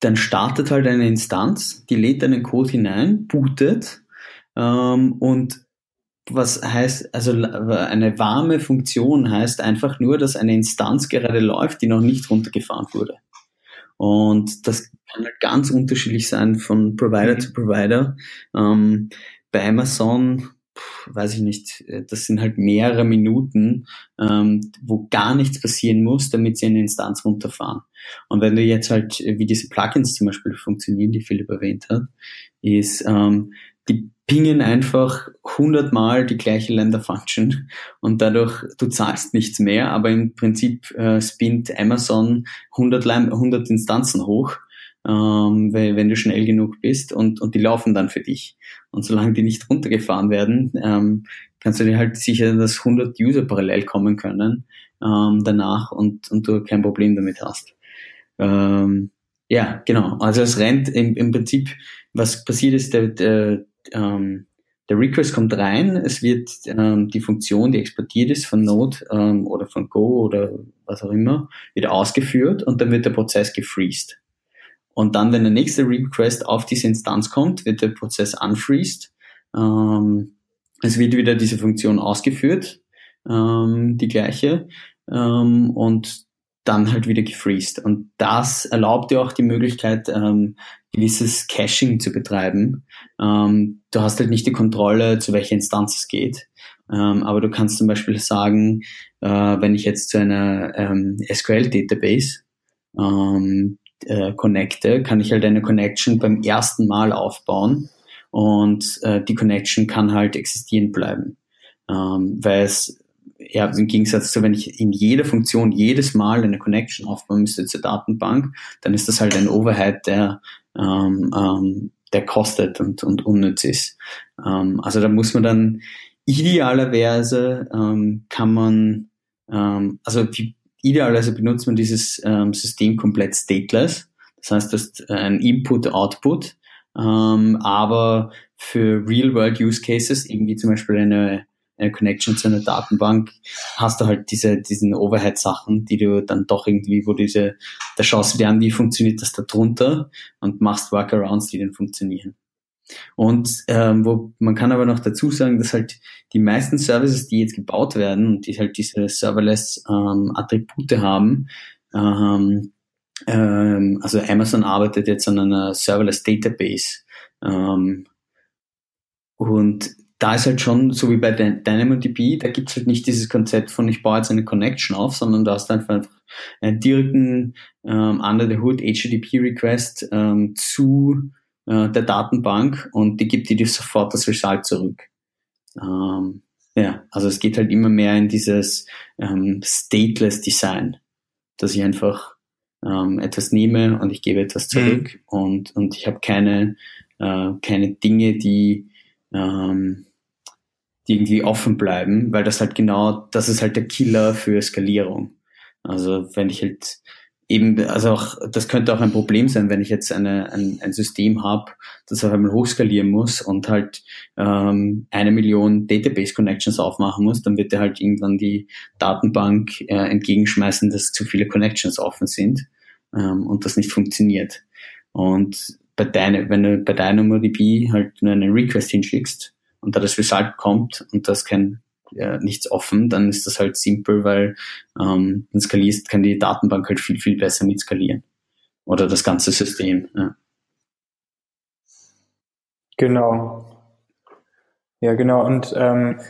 dann startet halt eine Instanz, die lädt einen Code hinein, bootet ähm, und was heißt, also eine warme Funktion heißt einfach nur, dass eine Instanz gerade läuft, die noch nicht runtergefahren wurde. Und das kann halt ganz unterschiedlich sein von Provider mhm. zu Provider. Ähm, bei Amazon, weiß ich nicht, das sind halt mehrere Minuten, ähm, wo gar nichts passieren muss, damit sie eine Instanz runterfahren. Und wenn du jetzt halt, wie diese Plugins zum Beispiel funktionieren, die Philipp erwähnt hat, ist, ähm, die pingen einfach hundertmal die gleiche Lender-Function und dadurch, du zahlst nichts mehr, aber im Prinzip äh, spinnt Amazon 100, 100 Instanzen hoch, ähm, wenn, wenn du schnell genug bist und, und die laufen dann für dich. Und solange die nicht runtergefahren werden, ähm, kannst du dir halt sicher, dass 100 User parallel kommen können ähm, danach und, und du kein Problem damit hast. Ähm, ja, genau. Also es rennt im, im Prinzip, was passiert ist, der, der, ähm, der Request kommt rein, es wird ähm, die Funktion, die exportiert ist von Node ähm, oder von Go oder was auch immer, wird ausgeführt und dann wird der Prozess gefreezed. Und dann, wenn der nächste Request auf diese Instanz kommt, wird der Prozess unfreezed. Ähm, es wird wieder diese Funktion ausgeführt, ähm, die gleiche, ähm, und dann halt wieder gefreezed. Und das erlaubt dir auch die Möglichkeit, ähm, gewisses Caching zu betreiben. Ähm, du hast halt nicht die Kontrolle, zu welcher Instanz es geht. Ähm, aber du kannst zum Beispiel sagen, äh, wenn ich jetzt zu einer ähm, SQL-Database ähm, äh, connecte, kann ich halt eine Connection beim ersten Mal aufbauen und äh, die Connection kann halt existieren bleiben. Ähm, weil es ja, im Gegensatz zu, wenn ich in jeder Funktion jedes Mal eine Connection aufbauen müsste zur Datenbank, dann ist das halt ein Overhead, der, der kostet und, und unnütz ist. Ähm, also da muss man dann idealerweise ähm, kann man, ähm, also die, idealerweise benutzt man dieses ähm, System komplett stateless. Das heißt, das ist ein Input-Output, ähm, aber für Real-World-Use-Cases, irgendwie zum Beispiel eine eine Connection zu einer Datenbank, hast du halt diese, diesen Overhead-Sachen, die du dann doch irgendwie, wo diese, da schaust du dir an, wie funktioniert das da drunter und machst Workarounds, die dann funktionieren. Und ähm, wo man kann aber noch dazu sagen, dass halt die meisten Services, die jetzt gebaut werden und die halt diese serverless ähm, haben, ähm, ähm, also Amazon arbeitet jetzt an einer serverless Database ähm, und da ist halt schon, so wie bei DynamoDB, da gibt's halt nicht dieses Konzept von, ich baue jetzt eine Connection auf, sondern da hast du einfach einen direkten ähm, Under the Hood HTTP-Request ähm, zu äh, der Datenbank und die gibt dir sofort das Result zurück. Ähm, ja, also es geht halt immer mehr in dieses ähm, stateless Design, dass ich einfach ähm, etwas nehme und ich gebe etwas zurück mhm. und, und ich habe keine, äh, keine Dinge, die ähm, die irgendwie offen bleiben, weil das halt genau, das ist halt der Killer für Skalierung. Also wenn ich halt eben, also auch, das könnte auch ein Problem sein, wenn ich jetzt eine, ein, ein System habe, das auf einmal hochskalieren muss und halt ähm, eine Million Database-Connections aufmachen muss, dann wird er halt irgendwann die Datenbank äh, entgegenschmeißen, dass zu viele Connections offen sind ähm, und das nicht funktioniert. Und bei deiner, wenn du bei DynamoDB halt nur einen Request hinschickst, und da das Result kommt und das kein ja, nichts offen, dann ist das halt simpel, weil ähm, dann skalierst, kann die Datenbank halt viel, viel besser mit skalieren. Oder das ganze System. Ja. Genau. Ja, genau. Und ähm,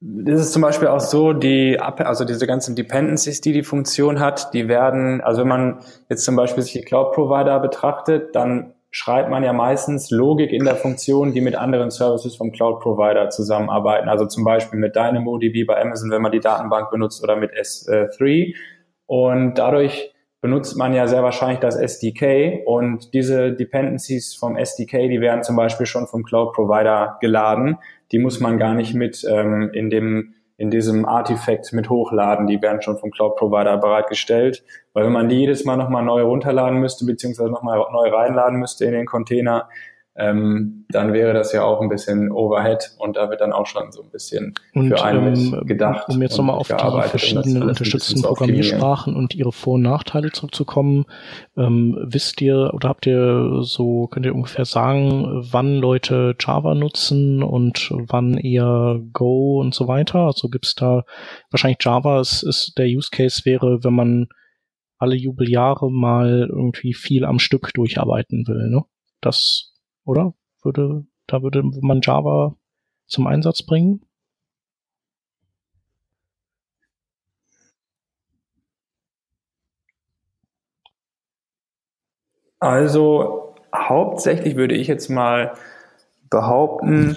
das ist zum Beispiel auch so, die, also diese ganzen Dependencies, die die Funktion hat, die werden, also wenn man jetzt zum Beispiel sich die Cloud-Provider betrachtet, dann schreibt man ja meistens Logik in der Funktion, die mit anderen Services vom Cloud-Provider zusammenarbeiten. Also zum Beispiel mit DynamoDB bei Amazon, wenn man die Datenbank benutzt oder mit S3. Und dadurch benutzt man ja sehr wahrscheinlich das SDK und diese Dependencies vom SDK, die werden zum Beispiel schon vom Cloud Provider geladen. Die muss man gar nicht mit ähm, in dem in diesem Artifact mit hochladen. Die werden schon vom Cloud Provider bereitgestellt. Weil wenn man die jedes Mal nochmal neu runterladen müsste, beziehungsweise nochmal neu reinladen müsste in den Container, ähm, dann wäre das ja auch ein bisschen Overhead und da wird dann auch schon so ein bisschen und, für einen ähm, gedacht. Um jetzt nochmal auf die verschiedenen unterstützten Programmiersprachen und ihre Vor- und Nachteile zurückzukommen, ähm, wisst ihr oder habt ihr so, könnt ihr ungefähr sagen, wann Leute Java nutzen und wann eher Go und so weiter? Also gibt's da wahrscheinlich Java ist, ist der Use Case wäre, wenn man alle Jubeljahre mal irgendwie viel am Stück durcharbeiten will, ne? Das oder? Würde, da würde man Java zum Einsatz bringen? Also hauptsächlich würde ich jetzt mal behaupten,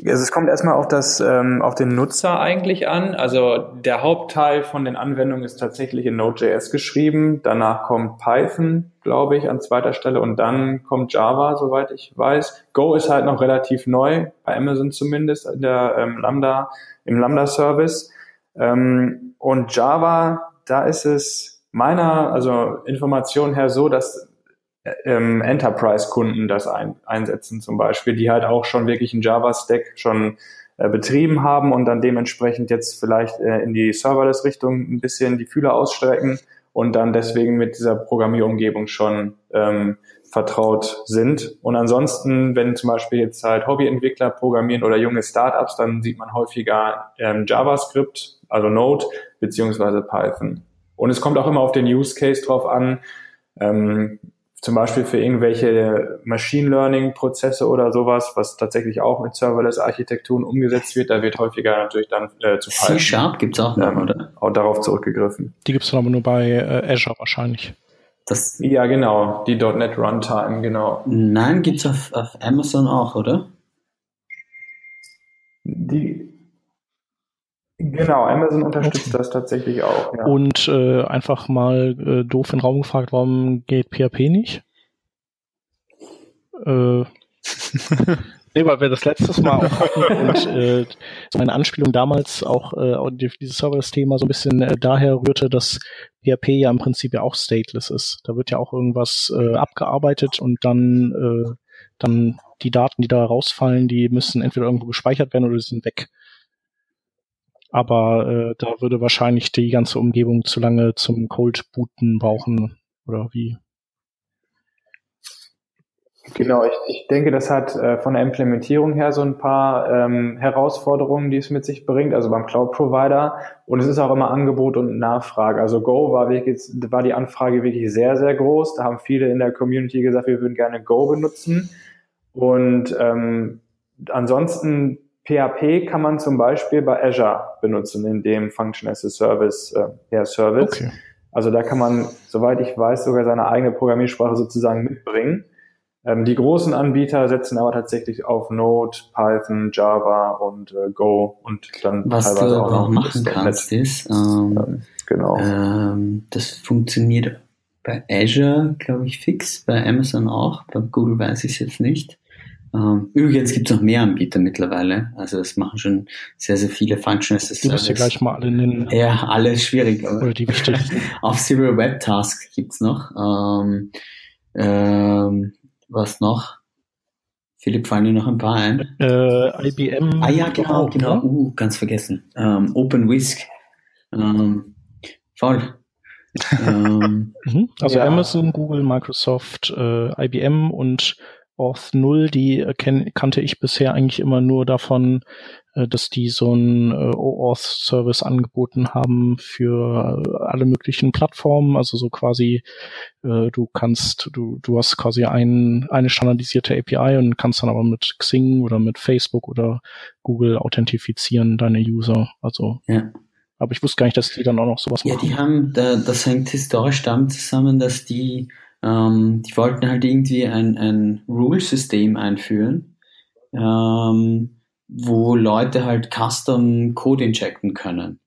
also es kommt erstmal auf das ähm, auf den Nutzer eigentlich an. Also der Hauptteil von den Anwendungen ist tatsächlich in Node.js geschrieben. Danach kommt Python, glaube ich, an zweiter Stelle und dann kommt Java, soweit ich weiß. Go ist halt noch relativ neu bei Amazon zumindest in der ähm, Lambda im Lambda Service ähm, und Java, da ist es meiner also Information her so, dass ähm, Enterprise-Kunden das ein, einsetzen zum Beispiel, die halt auch schon wirklich einen Java-Stack schon äh, betrieben haben und dann dementsprechend jetzt vielleicht äh, in die Serverless-Richtung ein bisschen die Fühler ausstrecken und dann deswegen mit dieser Programmierumgebung schon ähm, vertraut sind. Und ansonsten, wenn zum Beispiel jetzt halt Hobbyentwickler programmieren oder junge Startups, dann sieht man häufiger ähm, JavaScript, also Node, beziehungsweise Python. Und es kommt auch immer auf den Use Case drauf an. Ähm, zum Beispiel für irgendwelche Machine Learning Prozesse oder sowas, was tatsächlich auch mit Serverless Architekturen umgesetzt wird, da wird häufiger natürlich dann äh, zu Python. C-Sharp gibt's auch noch, ähm, oder? Auch darauf zurückgegriffen. Die gibt's dann aber nur bei äh, Azure wahrscheinlich. Das, ja, genau, die .NET Runtime, genau. Nein, gibt's auf, auf Amazon auch, oder? Die, Genau, Amazon unterstützt okay. das tatsächlich auch. Ja. Und äh, einfach mal äh, doof in den Raum gefragt, warum geht PHP nicht? Äh, nee, weil wir das letztes Mal auch hatten und äh, meine Anspielung damals auch äh, dieses Serverless-Thema so ein bisschen äh, daher rührte, dass PHP ja im Prinzip ja auch stateless ist. Da wird ja auch irgendwas äh, abgearbeitet und dann äh, dann die Daten, die da rausfallen, die müssen entweder irgendwo gespeichert werden oder die sind weg aber äh, da würde wahrscheinlich die ganze Umgebung zu lange zum Cold Booten brauchen oder wie? Genau, ich, ich denke, das hat äh, von der Implementierung her so ein paar ähm, Herausforderungen, die es mit sich bringt, also beim Cloud Provider. Und es ist auch immer Angebot und Nachfrage. Also Go war wirklich, war die Anfrage wirklich sehr, sehr groß. Da haben viele in der Community gesagt, wir würden gerne Go benutzen. Und ähm, ansonsten PHP kann man zum Beispiel bei Azure benutzen, in dem Function as a Service, äh, ja, Service. Okay. Also da kann man, soweit ich weiß, sogar seine eigene Programmiersprache sozusagen mitbringen. Ähm, die großen Anbieter setzen aber tatsächlich auf Node, Python, Java und äh, Go und dann Was teilweise auch noch machen kannst, ist, ähm, ähm, genau. Ähm, das funktioniert bei Azure, glaube ich, fix, bei Amazon auch, bei Google weiß ich es jetzt nicht. Ähm, übrigens gibt es noch mehr Anbieter mittlerweile. Also das machen schon sehr, sehr viele Functional as Du musst ja gleich mal alle nennen. Ja, alles schwierig. Aber Oder die wichtigsten. auf Zero Web Task gibt's noch. Ähm, ähm, was noch? Philipp, fallen dir noch ein paar ein? Äh, IBM. Ah ja, genau, genau. Uh, ganz vergessen. Ähm, Open Whisk. Ähm, voll. ähm, mhm. also ja. Amazon, Google, Microsoft, äh, IBM und Auth 0, die äh, kenn, kannte ich bisher eigentlich immer nur davon, äh, dass die so einen äh, OAuth-Service angeboten haben für alle möglichen Plattformen. Also so quasi, äh, du kannst, du, du hast quasi ein, eine standardisierte API und kannst dann aber mit Xing oder mit Facebook oder Google authentifizieren deine User. Also ja. Aber ich wusste gar nicht, dass die dann auch noch sowas machen. Ja, die haben, das hängt historisch damit zusammen, dass die ähm, die wollten halt irgendwie ein, ein Rule-System einführen, ähm, wo Leute halt Custom Code injecten können.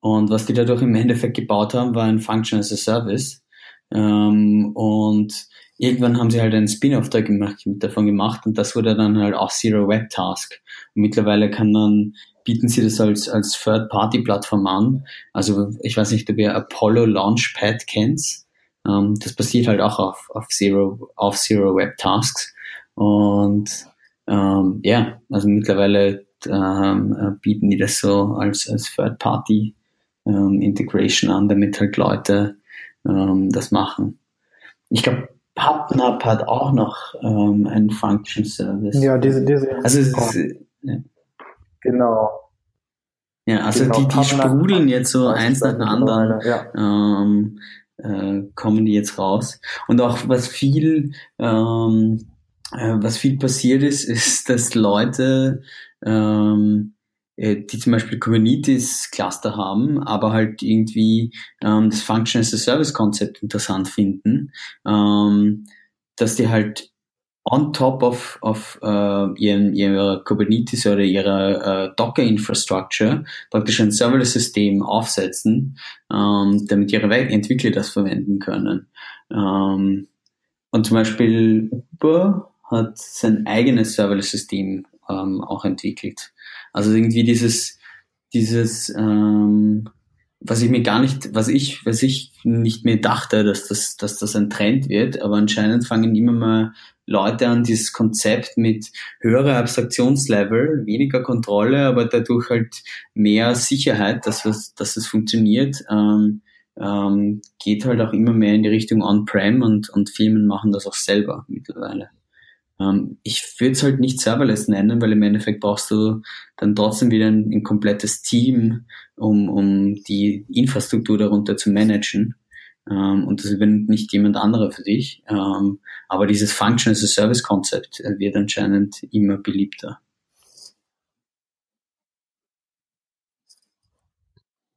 Und was die dadurch im Endeffekt gebaut haben, war ein Function as a Service. Ähm, und irgendwann haben sie halt einen Spin-off da gemacht, davon gemacht und das wurde dann halt auch Zero Web Task. Und mittlerweile kann dann bieten sie das als, als Third-Party-Plattform an. Also ich weiß nicht, ob ihr Apollo Launchpad kennt. Ähm, das basiert halt auch auf, auf Zero, auf Zero Web Tasks. Und ähm, ja, also mittlerweile ähm, äh, bieten die das so als, als Third-Party ähm, Integration an, damit halt Leute ähm, das machen. Ich glaube, PubNub hat auch noch ähm, einen Function Service. Ja, diese, diese. Also, ist, ja. genau. Ja, also genau, die, die sprudeln jetzt so eins nach dem anderen. Ja. Ähm, äh, kommen die jetzt raus. Und auch was viel, ähm, äh, was viel passiert ist, ist, dass Leute, ähm, äh, die zum Beispiel Kubernetes Cluster haben, aber halt irgendwie ähm, das Function as a Service Konzept interessant finden, ähm, dass die halt on top of, of uh, ihren, ihrer Kubernetes oder ihrer uh, Docker-Infrastructure praktisch ein Serverless-System aufsetzen, ähm, damit ihre Entwickler das verwenden können. Ähm, und zum Beispiel Uber hat sein eigenes Serverless-System ähm, auch entwickelt. Also irgendwie dieses, dieses was ich mir gar nicht, was ich, was ich nicht mehr dachte, dass das, dass das ein Trend wird, aber anscheinend fangen immer mal Leute an dieses Konzept mit höherer Abstraktionslevel, weniger Kontrolle, aber dadurch halt mehr Sicherheit, dass es, dass es funktioniert, ähm, ähm, geht halt auch immer mehr in die Richtung On-Prem und, und Firmen machen das auch selber mittlerweile. Ähm, ich würde es halt nicht serverless nennen, weil im Endeffekt brauchst du dann trotzdem wieder ein, ein komplettes Team, um, um die Infrastruktur darunter zu managen. Ähm, und das übernimmt nicht jemand anderer für dich. Ähm, aber dieses Function as a Service Konzept äh, wird anscheinend immer beliebter.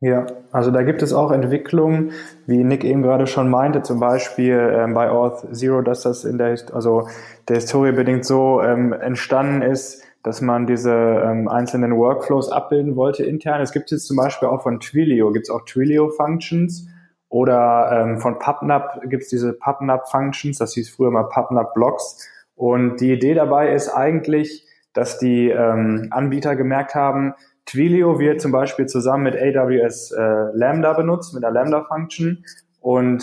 Ja, also da gibt es auch Entwicklungen, wie Nick eben gerade schon meinte, zum Beispiel ähm, bei Auth Zero, dass das in der, also der Historie bedingt so ähm, entstanden ist, dass man diese ähm, einzelnen Workflows abbilden wollte intern. Es gibt jetzt zum Beispiel auch von Twilio, gibt es auch Twilio Functions oder ähm, von PubNub gibt es diese PubNub Functions, das hieß früher mal PubNub Blocks. Und die Idee dabei ist eigentlich, dass die ähm, Anbieter gemerkt haben, Twilio wird zum Beispiel zusammen mit AWS äh, Lambda benutzt, mit der Lambda-Function. Und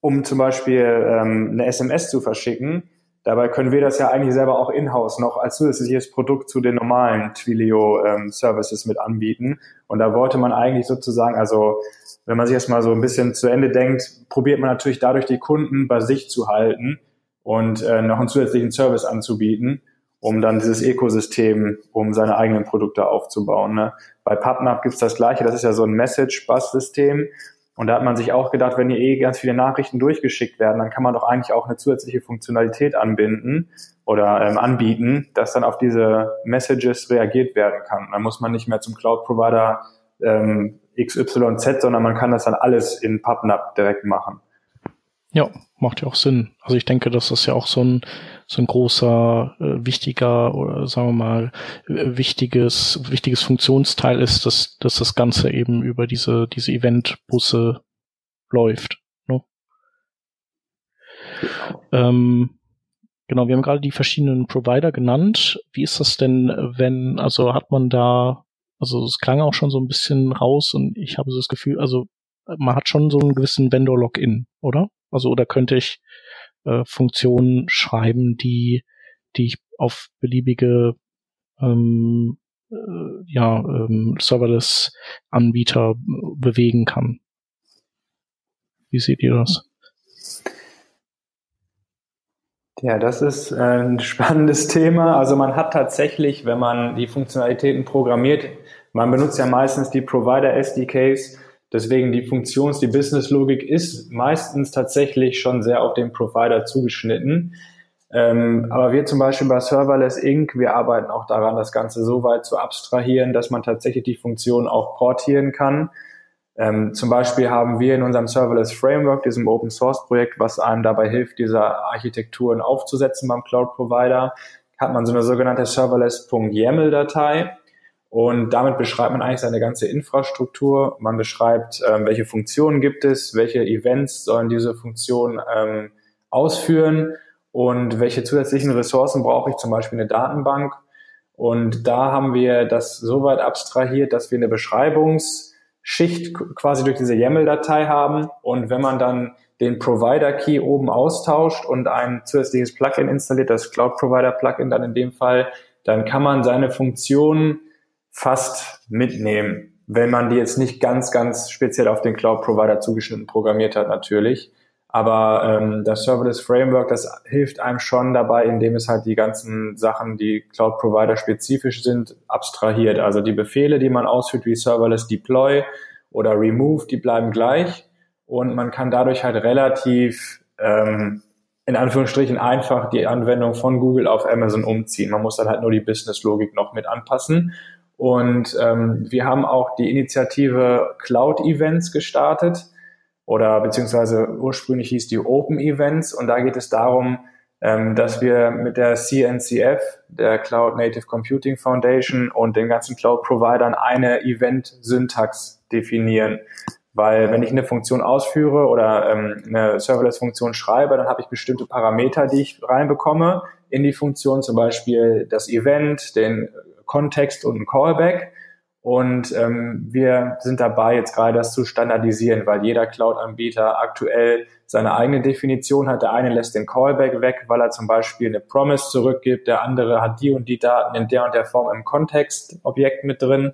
um zum Beispiel ähm, eine SMS zu verschicken, dabei können wir das ja eigentlich selber auch in-house noch als zusätzliches Produkt zu den normalen Twilio-Services ähm, mit anbieten. Und da wollte man eigentlich sozusagen, also wenn man sich das mal so ein bisschen zu Ende denkt, probiert man natürlich dadurch die Kunden bei sich zu halten und äh, noch einen zusätzlichen Service anzubieten um dann dieses Ökosystem, um seine eigenen Produkte aufzubauen. Ne? Bei PubNub gibt's das gleiche, das ist ja so ein Message-Bus-System. Und da hat man sich auch gedacht, wenn hier eh ganz viele Nachrichten durchgeschickt werden, dann kann man doch eigentlich auch eine zusätzliche Funktionalität anbinden oder ähm, anbieten, dass dann auf diese Messages reagiert werden kann. Dann muss man nicht mehr zum Cloud-Provider ähm, XYZ, sondern man kann das dann alles in PubNub direkt machen. Ja, macht ja auch Sinn. Also ich denke, das ist ja auch so ein so ein großer, äh, wichtiger oder sagen wir mal äh, wichtiges, wichtiges Funktionsteil ist, dass, dass das Ganze eben über diese, diese Eventbusse läuft. Ne? Genau. Ähm, genau, wir haben gerade die verschiedenen Provider genannt. Wie ist das denn, wenn, also hat man da, also es klang auch schon so ein bisschen raus und ich habe so das Gefühl, also man hat schon so einen gewissen Vendor-Login, oder? Also oder könnte ich äh, Funktionen schreiben, die, die ich auf beliebige ähm, äh, ja, ähm, Serverless-Anbieter bewegen kann. Wie seht ihr das? Ja, das ist äh, ein spannendes Thema. Also man hat tatsächlich, wenn man die Funktionalitäten programmiert, man benutzt ja meistens die Provider SDKs, deswegen die Funktions-, die Business-Logik ist meistens tatsächlich schon sehr auf den Provider zugeschnitten. Ähm, aber wir zum Beispiel bei Serverless Inc., wir arbeiten auch daran, das Ganze so weit zu abstrahieren, dass man tatsächlich die Funktion auch portieren kann. Ähm, zum Beispiel haben wir in unserem Serverless Framework, diesem Open Source Projekt, was einem dabei hilft, diese Architekturen aufzusetzen beim Cloud Provider, hat man so eine sogenannte serverless.yaml-Datei. Und damit beschreibt man eigentlich seine ganze Infrastruktur. Man beschreibt, ähm, welche Funktionen gibt es, welche Events sollen diese Funktionen ähm, ausführen und welche zusätzlichen Ressourcen brauche ich, zum Beispiel eine Datenbank. Und da haben wir das so weit abstrahiert, dass wir eine Beschreibungsschicht quasi durch diese YAML-Datei haben. Und wenn man dann den Provider-Key oben austauscht und ein zusätzliches Plugin installiert, das Cloud-Provider-Plugin dann in dem Fall, dann kann man seine Funktionen fast mitnehmen, wenn man die jetzt nicht ganz, ganz speziell auf den Cloud-Provider zugeschnitten programmiert hat natürlich. Aber ähm, das Serverless Framework, das hilft einem schon dabei, indem es halt die ganzen Sachen, die Cloud-Provider spezifisch sind, abstrahiert. Also die Befehle, die man ausführt, wie Serverless Deploy oder Remove, die bleiben gleich. Und man kann dadurch halt relativ ähm, in Anführungsstrichen einfach die Anwendung von Google auf Amazon umziehen. Man muss dann halt nur die Business-Logik noch mit anpassen. Und ähm, wir haben auch die Initiative Cloud Events gestartet oder beziehungsweise ursprünglich hieß die Open Events und da geht es darum, ähm, dass wir mit der CNCF, der Cloud Native Computing Foundation und den ganzen Cloud-Providern eine Event-Syntax definieren. Weil wenn ich eine Funktion ausführe oder ähm, eine Serverless-Funktion schreibe, dann habe ich bestimmte Parameter, die ich reinbekomme in die Funktion, zum Beispiel das Event, den Kontext und ein Callback. Und ähm, wir sind dabei, jetzt gerade das zu standardisieren, weil jeder Cloud-Anbieter aktuell seine eigene Definition hat. Der eine lässt den Callback weg, weil er zum Beispiel eine Promise zurückgibt. Der andere hat die und die Daten in der und der Form im Kontextobjekt mit drin.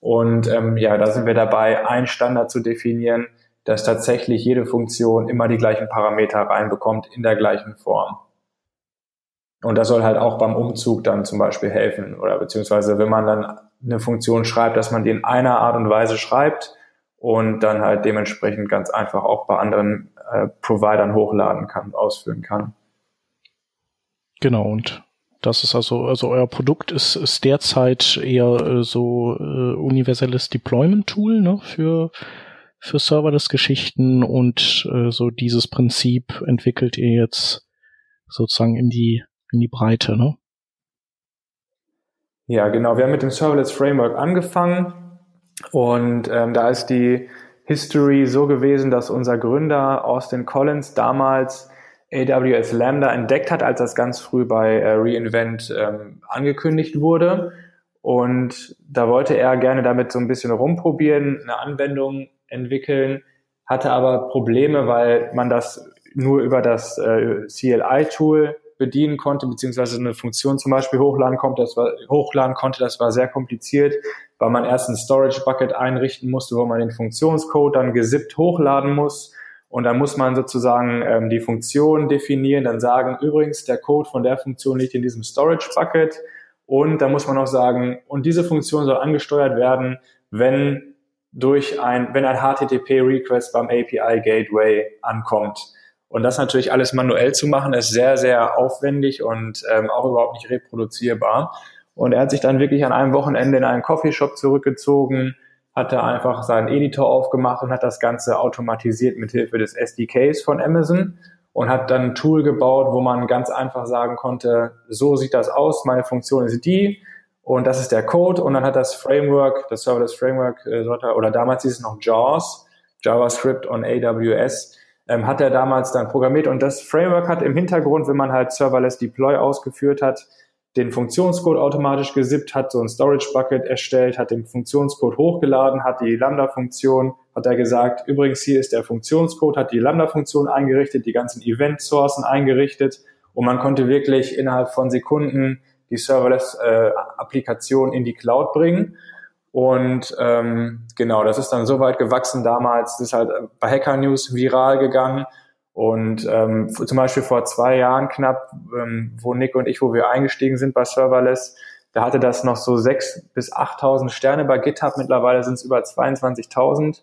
Und ähm, ja, da sind wir dabei, einen Standard zu definieren, dass tatsächlich jede Funktion immer die gleichen Parameter reinbekommt in der gleichen Form. Und das soll halt auch beim Umzug dann zum Beispiel helfen oder beziehungsweise wenn man dann eine Funktion schreibt, dass man die in einer Art und Weise schreibt und dann halt dementsprechend ganz einfach auch bei anderen äh, Providern hochladen kann, ausführen kann. Genau, und das ist also, also euer Produkt ist, ist derzeit eher äh, so äh, universelles Deployment-Tool ne, für, für Serverless-Geschichten und äh, so dieses Prinzip entwickelt ihr jetzt sozusagen in die, in die Breite, ne? Ja, genau. Wir haben mit dem Serverless Framework angefangen und ähm, da ist die History so gewesen, dass unser Gründer Austin Collins damals AWS Lambda entdeckt hat, als das ganz früh bei äh, reInvent ähm, angekündigt wurde. Und da wollte er gerne damit so ein bisschen rumprobieren, eine Anwendung entwickeln, hatte aber Probleme, weil man das nur über das äh, CLI-Tool bedienen konnte, beziehungsweise eine Funktion zum Beispiel hochladen konnte, das war, hochladen konnte, das war sehr kompliziert, weil man erst ein Storage Bucket einrichten musste, wo man den Funktionscode dann gesippt hochladen muss. Und dann muss man sozusagen ähm, die Funktion definieren, dann sagen, übrigens, der Code von der Funktion liegt in diesem Storage Bucket. Und dann muss man auch sagen, und diese Funktion soll angesteuert werden, wenn durch ein, wenn ein HTTP-Request beim API Gateway ankommt. Und das natürlich alles manuell zu machen, ist sehr, sehr aufwendig und ähm, auch überhaupt nicht reproduzierbar. Und er hat sich dann wirklich an einem Wochenende in einen Coffeeshop zurückgezogen, hat da einfach seinen Editor aufgemacht und hat das Ganze automatisiert mit Hilfe des SDKs von Amazon und hat dann ein Tool gebaut, wo man ganz einfach sagen konnte, so sieht das aus, meine Funktion ist die und das ist der Code und dann hat das Framework, das Serverless Framework, äh, oder damals hieß es noch JAWS, JavaScript on AWS, ähm, hat er damals dann programmiert und das Framework hat im Hintergrund, wenn man halt Serverless Deploy ausgeführt hat, den Funktionscode automatisch gesippt, hat so ein Storage Bucket erstellt, hat den Funktionscode hochgeladen, hat die Lambda-Funktion, hat er gesagt, übrigens hier ist der Funktionscode, hat die Lambda-Funktion eingerichtet, die ganzen Event-Sourcen eingerichtet und man konnte wirklich innerhalb von Sekunden die Serverless-Applikation äh, in die Cloud bringen. Und ähm, genau, das ist dann so weit gewachsen damals, das ist halt bei Hacker News viral gegangen. Und ähm, zum Beispiel vor zwei Jahren knapp, ähm, wo Nick und ich, wo wir eingestiegen sind bei Serverless, da hatte das noch so sechs bis 8.000 Sterne bei GitHub. Mittlerweile sind es über 22.000.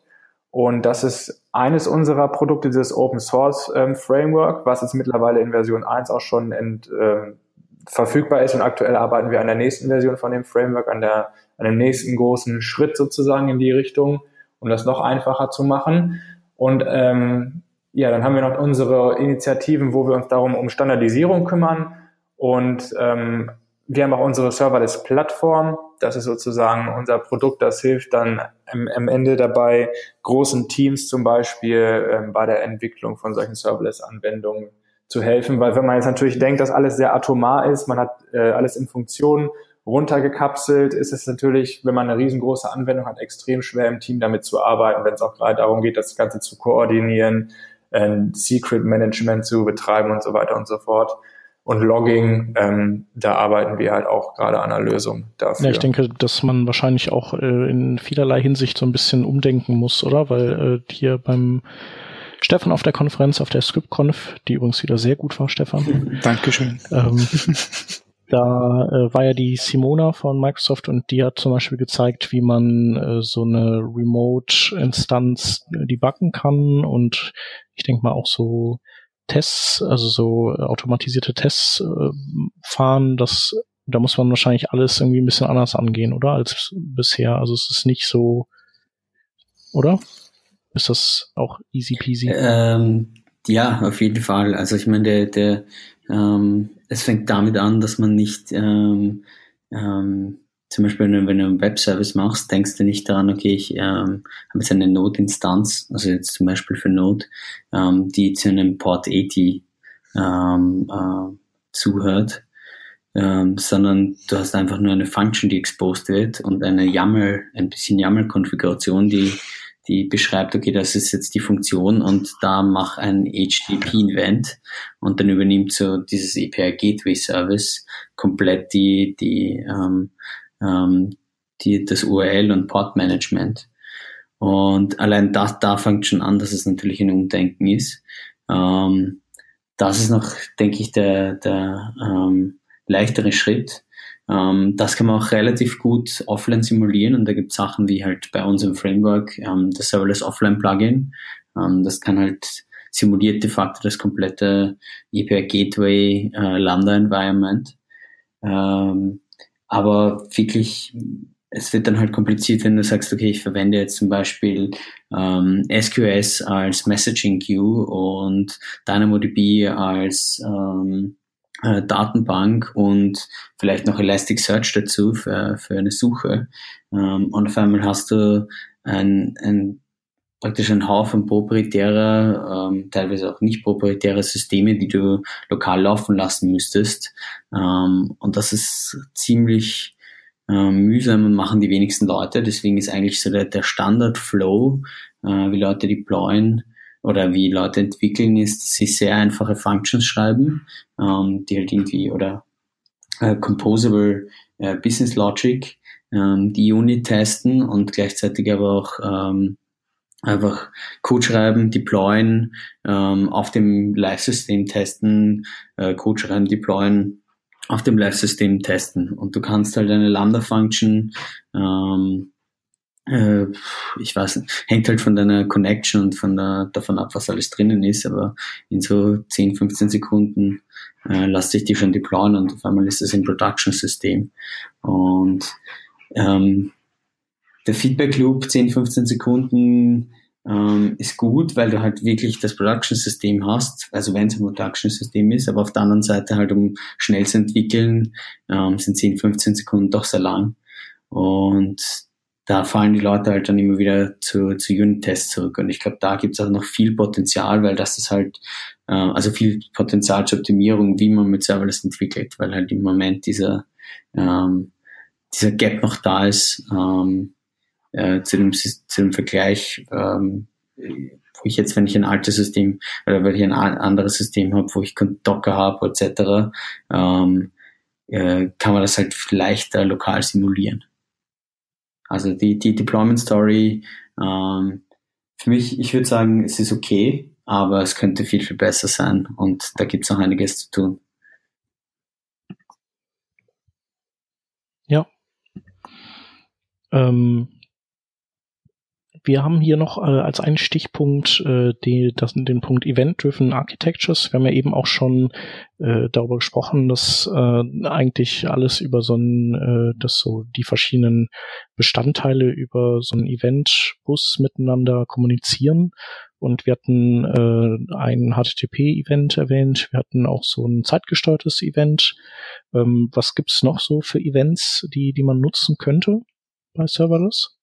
Und das ist eines unserer Produkte, dieses Open Source ähm, Framework, was jetzt mittlerweile in Version 1 auch schon ent, ähm, verfügbar ist. Und aktuell arbeiten wir an der nächsten Version von dem Framework, an, der, dem nächsten großen Schritt sozusagen in die Richtung, um das noch einfacher zu machen. Und ähm, ja, dann haben wir noch unsere Initiativen, wo wir uns darum um Standardisierung kümmern. Und ähm, wir haben auch unsere Serverless-Plattform. Das ist sozusagen unser Produkt, das hilft dann am, am Ende dabei, großen Teams zum Beispiel ähm, bei der Entwicklung von solchen Serverless-Anwendungen zu helfen. Weil wenn man jetzt natürlich denkt, dass alles sehr atomar ist, man hat äh, alles in Funktion runtergekapselt, ist es natürlich, wenn man eine riesengroße Anwendung hat, extrem schwer im Team damit zu arbeiten, wenn es auch gerade darum geht, das Ganze zu koordinieren, ein Secret Management zu betreiben und so weiter und so fort und Logging, ähm, da arbeiten wir halt auch gerade an einer Lösung dafür. Ja, ich denke, dass man wahrscheinlich auch äh, in vielerlei Hinsicht so ein bisschen umdenken muss, oder? Weil äh, hier beim Stefan auf der Konferenz, auf der ScriptConf, die übrigens wieder sehr gut war, Stefan. Dankeschön. Ähm, da äh, war ja die Simona von Microsoft und die hat zum Beispiel gezeigt, wie man äh, so eine Remote-Instanz äh, debuggen kann und ich denke mal auch so Tests, also so äh, automatisierte Tests äh, fahren, das, da muss man wahrscheinlich alles irgendwie ein bisschen anders angehen, oder? Als bisher. Also es ist nicht so, oder? Ist das auch easy peasy? Ähm, ja, auf jeden Fall. Also ich meine, der, der ähm, es fängt damit an, dass man nicht ähm, ähm, zum Beispiel, wenn du, wenn du einen Webservice machst, denkst du nicht daran, okay, ich ähm, habe jetzt eine Node-Instanz, also jetzt zum Beispiel für Node, ähm, die zu einem Port 80 ähm, äh, zuhört, ähm, sondern du hast einfach nur eine Function, die exposed wird und eine YAML, ein bisschen YAML-Konfiguration, die, die beschreibt, okay, das ist jetzt die Funktion und da mach ein HTTP-Event und dann übernimmt so dieses API Gateway Service komplett die, die ähm, ähm, die, das URL und Portmanagement. Und allein das, da fängt schon an, dass es natürlich ein Umdenken ist. Ähm, das ist noch, denke ich, der, der ähm, leichtere Schritt. Ähm, das kann man auch relativ gut offline simulieren und da gibt es Sachen wie halt bei uns im Framework ähm, das Serverless Offline Plugin. Ähm, das kann halt simuliert de facto das komplette API Gateway äh, Lambda Environment. Ähm, aber wirklich, es wird dann halt kompliziert, wenn du sagst, okay, ich verwende jetzt zum Beispiel ähm, SQS als Messaging Queue und DynamoDB als ähm, äh, Datenbank und vielleicht noch Elasticsearch dazu für, für eine Suche. Ähm, und auf einmal hast du ein, ein praktisch ein Haufen proprietärer, ähm, teilweise auch nicht proprietärer Systeme, die du lokal laufen lassen müsstest. Ähm, und das ist ziemlich ähm, mühsam und machen die wenigsten Leute. Deswegen ist eigentlich so der, der Standard-Flow, äh, wie Leute deployen oder wie Leute entwickeln, ist, dass sie sehr einfache Functions schreiben, ähm, die halt irgendwie oder äh, Composable äh, Business Logic, ähm, die Unit testen und gleichzeitig aber auch ähm, einfach Code schreiben, deployen, ähm, auf dem Live-System testen, äh, Code schreiben, deployen, auf dem Live-System testen. Und du kannst halt eine Lambda-Function, ähm, äh, ich weiß nicht, hängt halt von deiner Connection und von der, davon ab, was alles drinnen ist, aber in so 10, 15 Sekunden äh, lässt sich die schon deployen und auf einmal ist das im Production-System. Und ähm, der Feedback Loop 10, 15 Sekunden ähm, ist gut, weil du halt wirklich das Production-System hast, also wenn es ein Production-System ist, aber auf der anderen Seite halt, um schnell zu entwickeln, ähm, sind 10, 15 Sekunden doch sehr lang. Und da fallen die Leute halt dann immer wieder zu, zu Unit-Tests zurück. Und ich glaube, da gibt es auch noch viel Potenzial, weil das ist halt, äh, also viel Potenzial zur Optimierung, wie man mit Serverless entwickelt, weil halt im Moment dieser, ähm, dieser Gap noch da ist, ähm, äh, zu, dem, zu dem Vergleich, ähm, wo ich jetzt, wenn ich ein altes System oder wenn ich ein anderes System habe, wo ich Docker habe etc., ähm, äh, kann man das halt leichter lokal simulieren. Also die, die Deployment Story, ähm, für mich, ich würde sagen, es ist okay. aber es könnte viel, viel besser sein und da gibt es noch einiges zu tun. Ja. Ähm, wir haben hier noch äh, als einen Stichpunkt äh, die, das, den Punkt Event-Driven Architectures. Wir haben ja eben auch schon äh, darüber gesprochen, dass äh, eigentlich alles über so ein, äh, dass so die verschiedenen Bestandteile über so einen Event-Bus miteinander kommunizieren. Und wir hatten äh, ein HTTP-Event erwähnt. Wir hatten auch so ein zeitgesteuertes Event. Ähm, was gibt's noch so für Events, die, die man nutzen könnte bei Serverless?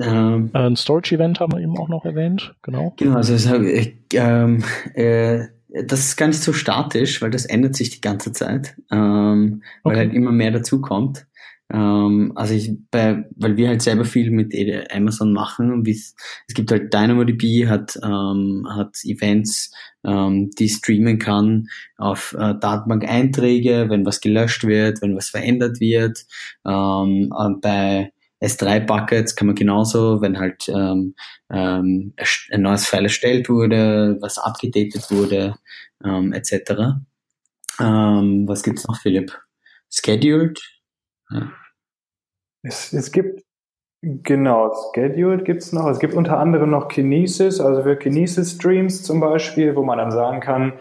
Ähm, äh, ein Storage-Event haben wir eben auch noch erwähnt, genau. Genau, also äh, ähm, äh, das ist gar nicht so statisch, weil das ändert sich die ganze Zeit, ähm, weil okay. halt immer mehr dazukommt. Ähm, also ich, bei, weil wir halt selber viel mit Amazon machen, es gibt halt DynamoDB hat ähm, hat Events, ähm, die streamen kann auf äh, Datenbank-Einträge, wenn was gelöscht wird, wenn was verändert wird. Ähm, bei S3-Buckets kann man genauso, wenn halt ähm, ähm, ein neues File erstellt wurde, was abgedatet wurde, ähm, etc. Ähm, was gibt's noch, Philipp? Scheduled? Ja. Es, es gibt, genau, Scheduled gibt's noch. Es gibt unter anderem noch Kinesis, also für Kinesis-Streams zum Beispiel, wo man dann sagen kann,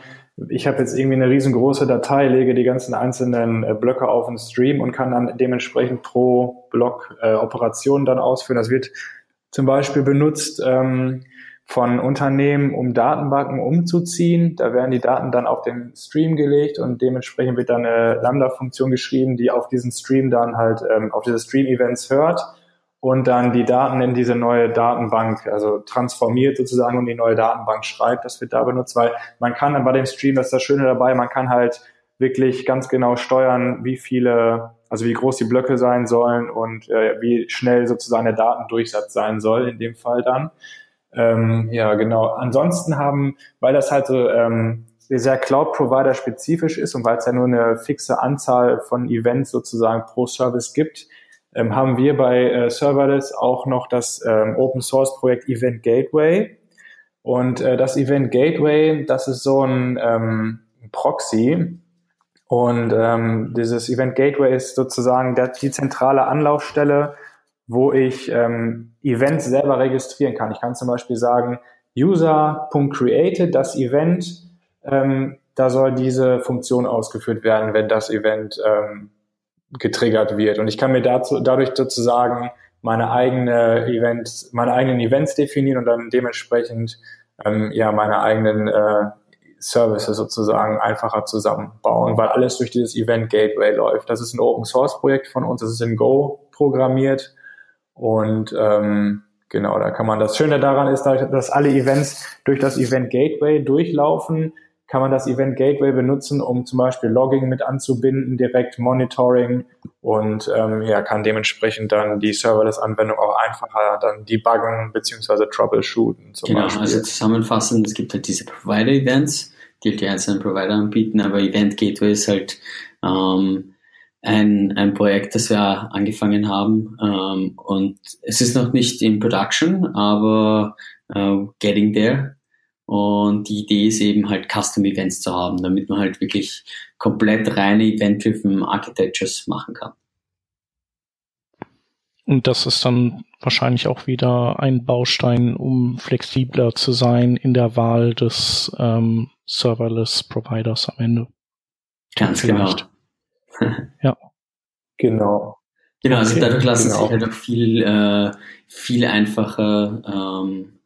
ich habe jetzt irgendwie eine riesengroße Datei, lege die ganzen einzelnen äh, Blöcke auf den Stream und kann dann dementsprechend pro Block äh, Operationen dann ausführen. Das wird zum Beispiel benutzt ähm, von Unternehmen, um Datenbanken umzuziehen. Da werden die Daten dann auf den Stream gelegt und dementsprechend wird dann eine Lambda-Funktion geschrieben, die auf diesen Stream dann halt ähm, auf diese Stream-Events hört und dann die Daten in diese neue Datenbank, also transformiert sozusagen und die neue Datenbank schreibt. Das wird da benutzt, weil man kann dann bei dem Stream, das ist das Schöne dabei, man kann halt wirklich ganz genau steuern, wie viele, also wie groß die Blöcke sein sollen und äh, wie schnell sozusagen der Datendurchsatz sein soll in dem Fall dann. Ähm, ja, genau. Ansonsten haben, weil das halt so ähm, sehr Cloud-Provider spezifisch ist und weil es ja nur eine fixe Anzahl von Events sozusagen pro Service gibt, ähm, haben wir bei äh, Serverless auch noch das ähm, Open Source Projekt Event Gateway. Und äh, das Event Gateway, das ist so ein ähm, Proxy. Und ähm, dieses Event Gateway ist sozusagen die zentrale Anlaufstelle, wo ich ähm, Events selber registrieren kann. Ich kann zum Beispiel sagen, user.created, das Event, ähm, da soll diese Funktion ausgeführt werden, wenn das Event ähm, getriggert wird. Und ich kann mir dazu, dadurch sozusagen meine eigene Events, meine eigenen Events definieren und dann dementsprechend ähm, ja meine eigenen äh, Services sozusagen einfacher zusammenbauen, weil alles durch dieses Event Gateway läuft. Das ist ein Open Source Projekt von uns, das ist in Go programmiert und ähm, genau, da kann man das Schöne daran ist, dass alle Events durch das Event Gateway durchlaufen, kann man das Event Gateway benutzen, um zum Beispiel Logging mit anzubinden, direkt Monitoring und ähm, ja, kann dementsprechend dann die Serverless-Anwendung auch einfacher dann debuggen beziehungsweise troubleshooten. Zum genau, Beispiel. also zusammenfassend, es gibt halt diese Provider-Events, die halt die einzelnen Provider anbieten, aber Event Gateway ist halt ähm, ein, ein Projekt, das wir angefangen haben ähm, und es ist noch nicht in Production, aber äh, getting there und die Idee ist eben halt Custom Events zu haben, damit man halt wirklich komplett reine Event-driven Architectures machen kann. Und das ist dann wahrscheinlich auch wieder ein Baustein, um flexibler zu sein in der Wahl des ähm, Serverless Providers am Ende. Ganz Vielleicht. genau. ja. Genau. Genau, also dadurch lassen genau. sich halt auch viel, äh, viel einfacher ähm,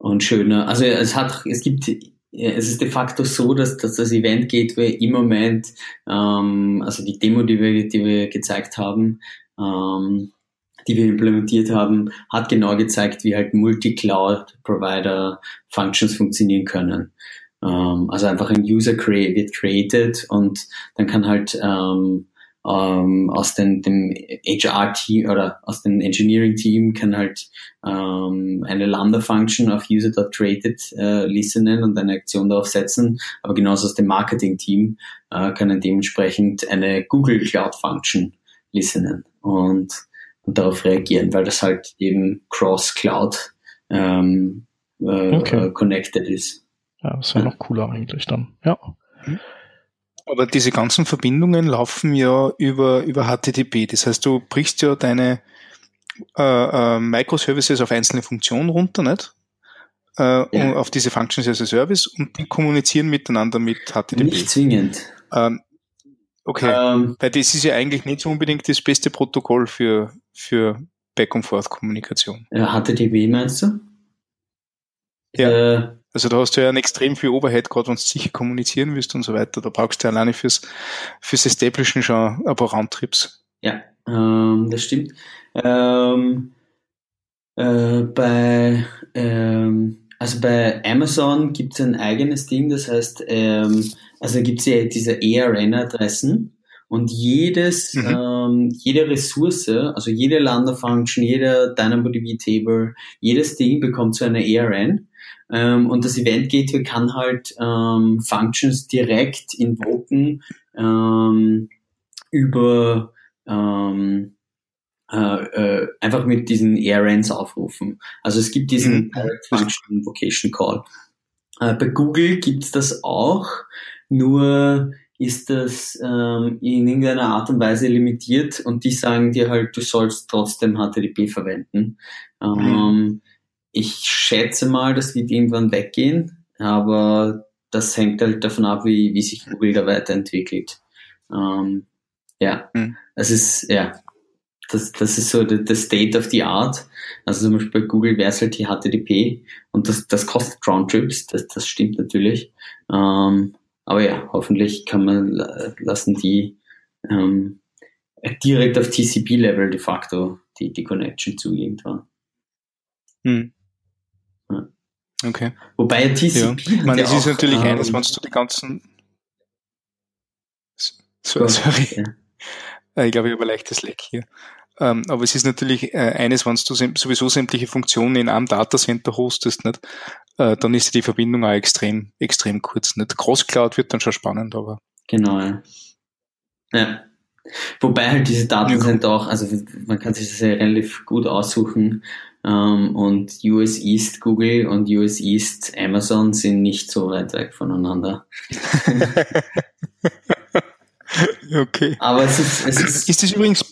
und schöner. Also es hat, es gibt, es ist de facto so, dass, dass das Event Gateway im Moment, ähm, also die Demo, die wir, die wir gezeigt haben, ähm, die wir implementiert haben, hat genau gezeigt, wie halt Multi-Cloud-Provider-Functions funktionieren können. Ähm, also einfach ein User create, wird created und dann kann halt ähm, ähm, aus den, dem HR-Team oder aus dem Engineering-Team kann halt ähm, eine Lambda-Function auf user.created äh, listenen und eine Aktion darauf setzen, aber genauso aus dem Marketing-Team äh, können dementsprechend eine Google Cloud-Function listenen und, und darauf reagieren, weil das halt eben Cross-Cloud ähm, äh, Okay. connected ist. Ja, das wäre noch cooler eigentlich dann. Ja. Aber diese ganzen Verbindungen laufen ja über, über HTTP. Das heißt, du brichst ja deine äh, äh, Microservices auf einzelne Funktionen runter, nicht? Äh, Ja. auf diese Functions as a Service und die kommunizieren miteinander mit HTTP. Nicht zwingend. Ähm, okay. Ähm, Weil das ist ja eigentlich nicht so unbedingt das beste Protokoll für, für Back-and-Forth-Kommunikation. äh, HTTP meinst du? Ja. Also da hast du ja einen extrem viel Overhead, gerade wenn du sicher kommunizieren willst und so weiter. Da brauchst du ja alleine fürs, fürs Establishen schon ein paar Roundtrips. Ja, ähm, das stimmt. Ähm, äh, bei, ähm, also bei Amazon gibt es ein eigenes Ding, das heißt, ähm, also gibt es ja diese ARN-Adressen und jedes, Mhm. ähm, jede Ressource, also jede Lambda-Function, jeder DynamoDB-Table, jedes Ding bekommt so eine ARN. Ähm, und das Event Gateway kann halt ähm, Functions direkt invoken ähm, über ähm, äh, äh, einfach mit diesen ARNs aufrufen. Also es gibt diesen Mhm. Direct Function Invocation Call. Äh, bei Google gibt's das auch, nur ist das ähm, in irgendeiner Art und Weise limitiert und die sagen dir halt, du sollst trotzdem HTTP verwenden. Ähm, ich schätze mal, das wird irgendwann weggehen, aber das hängt halt davon ab, wie, wie sich Google da weiterentwickelt. Ähm, ja, Mhm. es ist, ja, das, das ist so der, der State of the Art. Also zum Beispiel bei Google wäre es halt die HTTP und das, das kostet Roundtrips, das, das stimmt natürlich. Ähm, aber ja, hoffentlich kann man la- lassen die ähm, direkt auf TCP-Level de facto die, die Connection zu irgendwann. Hm. Ja. Okay. Wobei Ja. TCP Ich meine, es ja ist natürlich ähm, eines, wenn du die ganzen so, Ja. sorry. Ja. Äh, Ich glaube, ich habe ein leichtes Leck hier. Ähm, aber es ist natürlich äh, eines, wenn du sowieso sämtliche Funktionen in einem Datacenter hostest, nicht, äh, dann ist die Verbindung auch extrem, extrem kurz. Nicht? Cross-Cloud wird dann schon spannend, aber Genau, ja. ja. Wobei halt diese Datencenter auch, also man kann sich das ja relativ gut aussuchen. Ähm, und US East Google und US East Amazon sind nicht so weit weg voneinander. okay. Aber es ist, es ist, Ist das übrigens,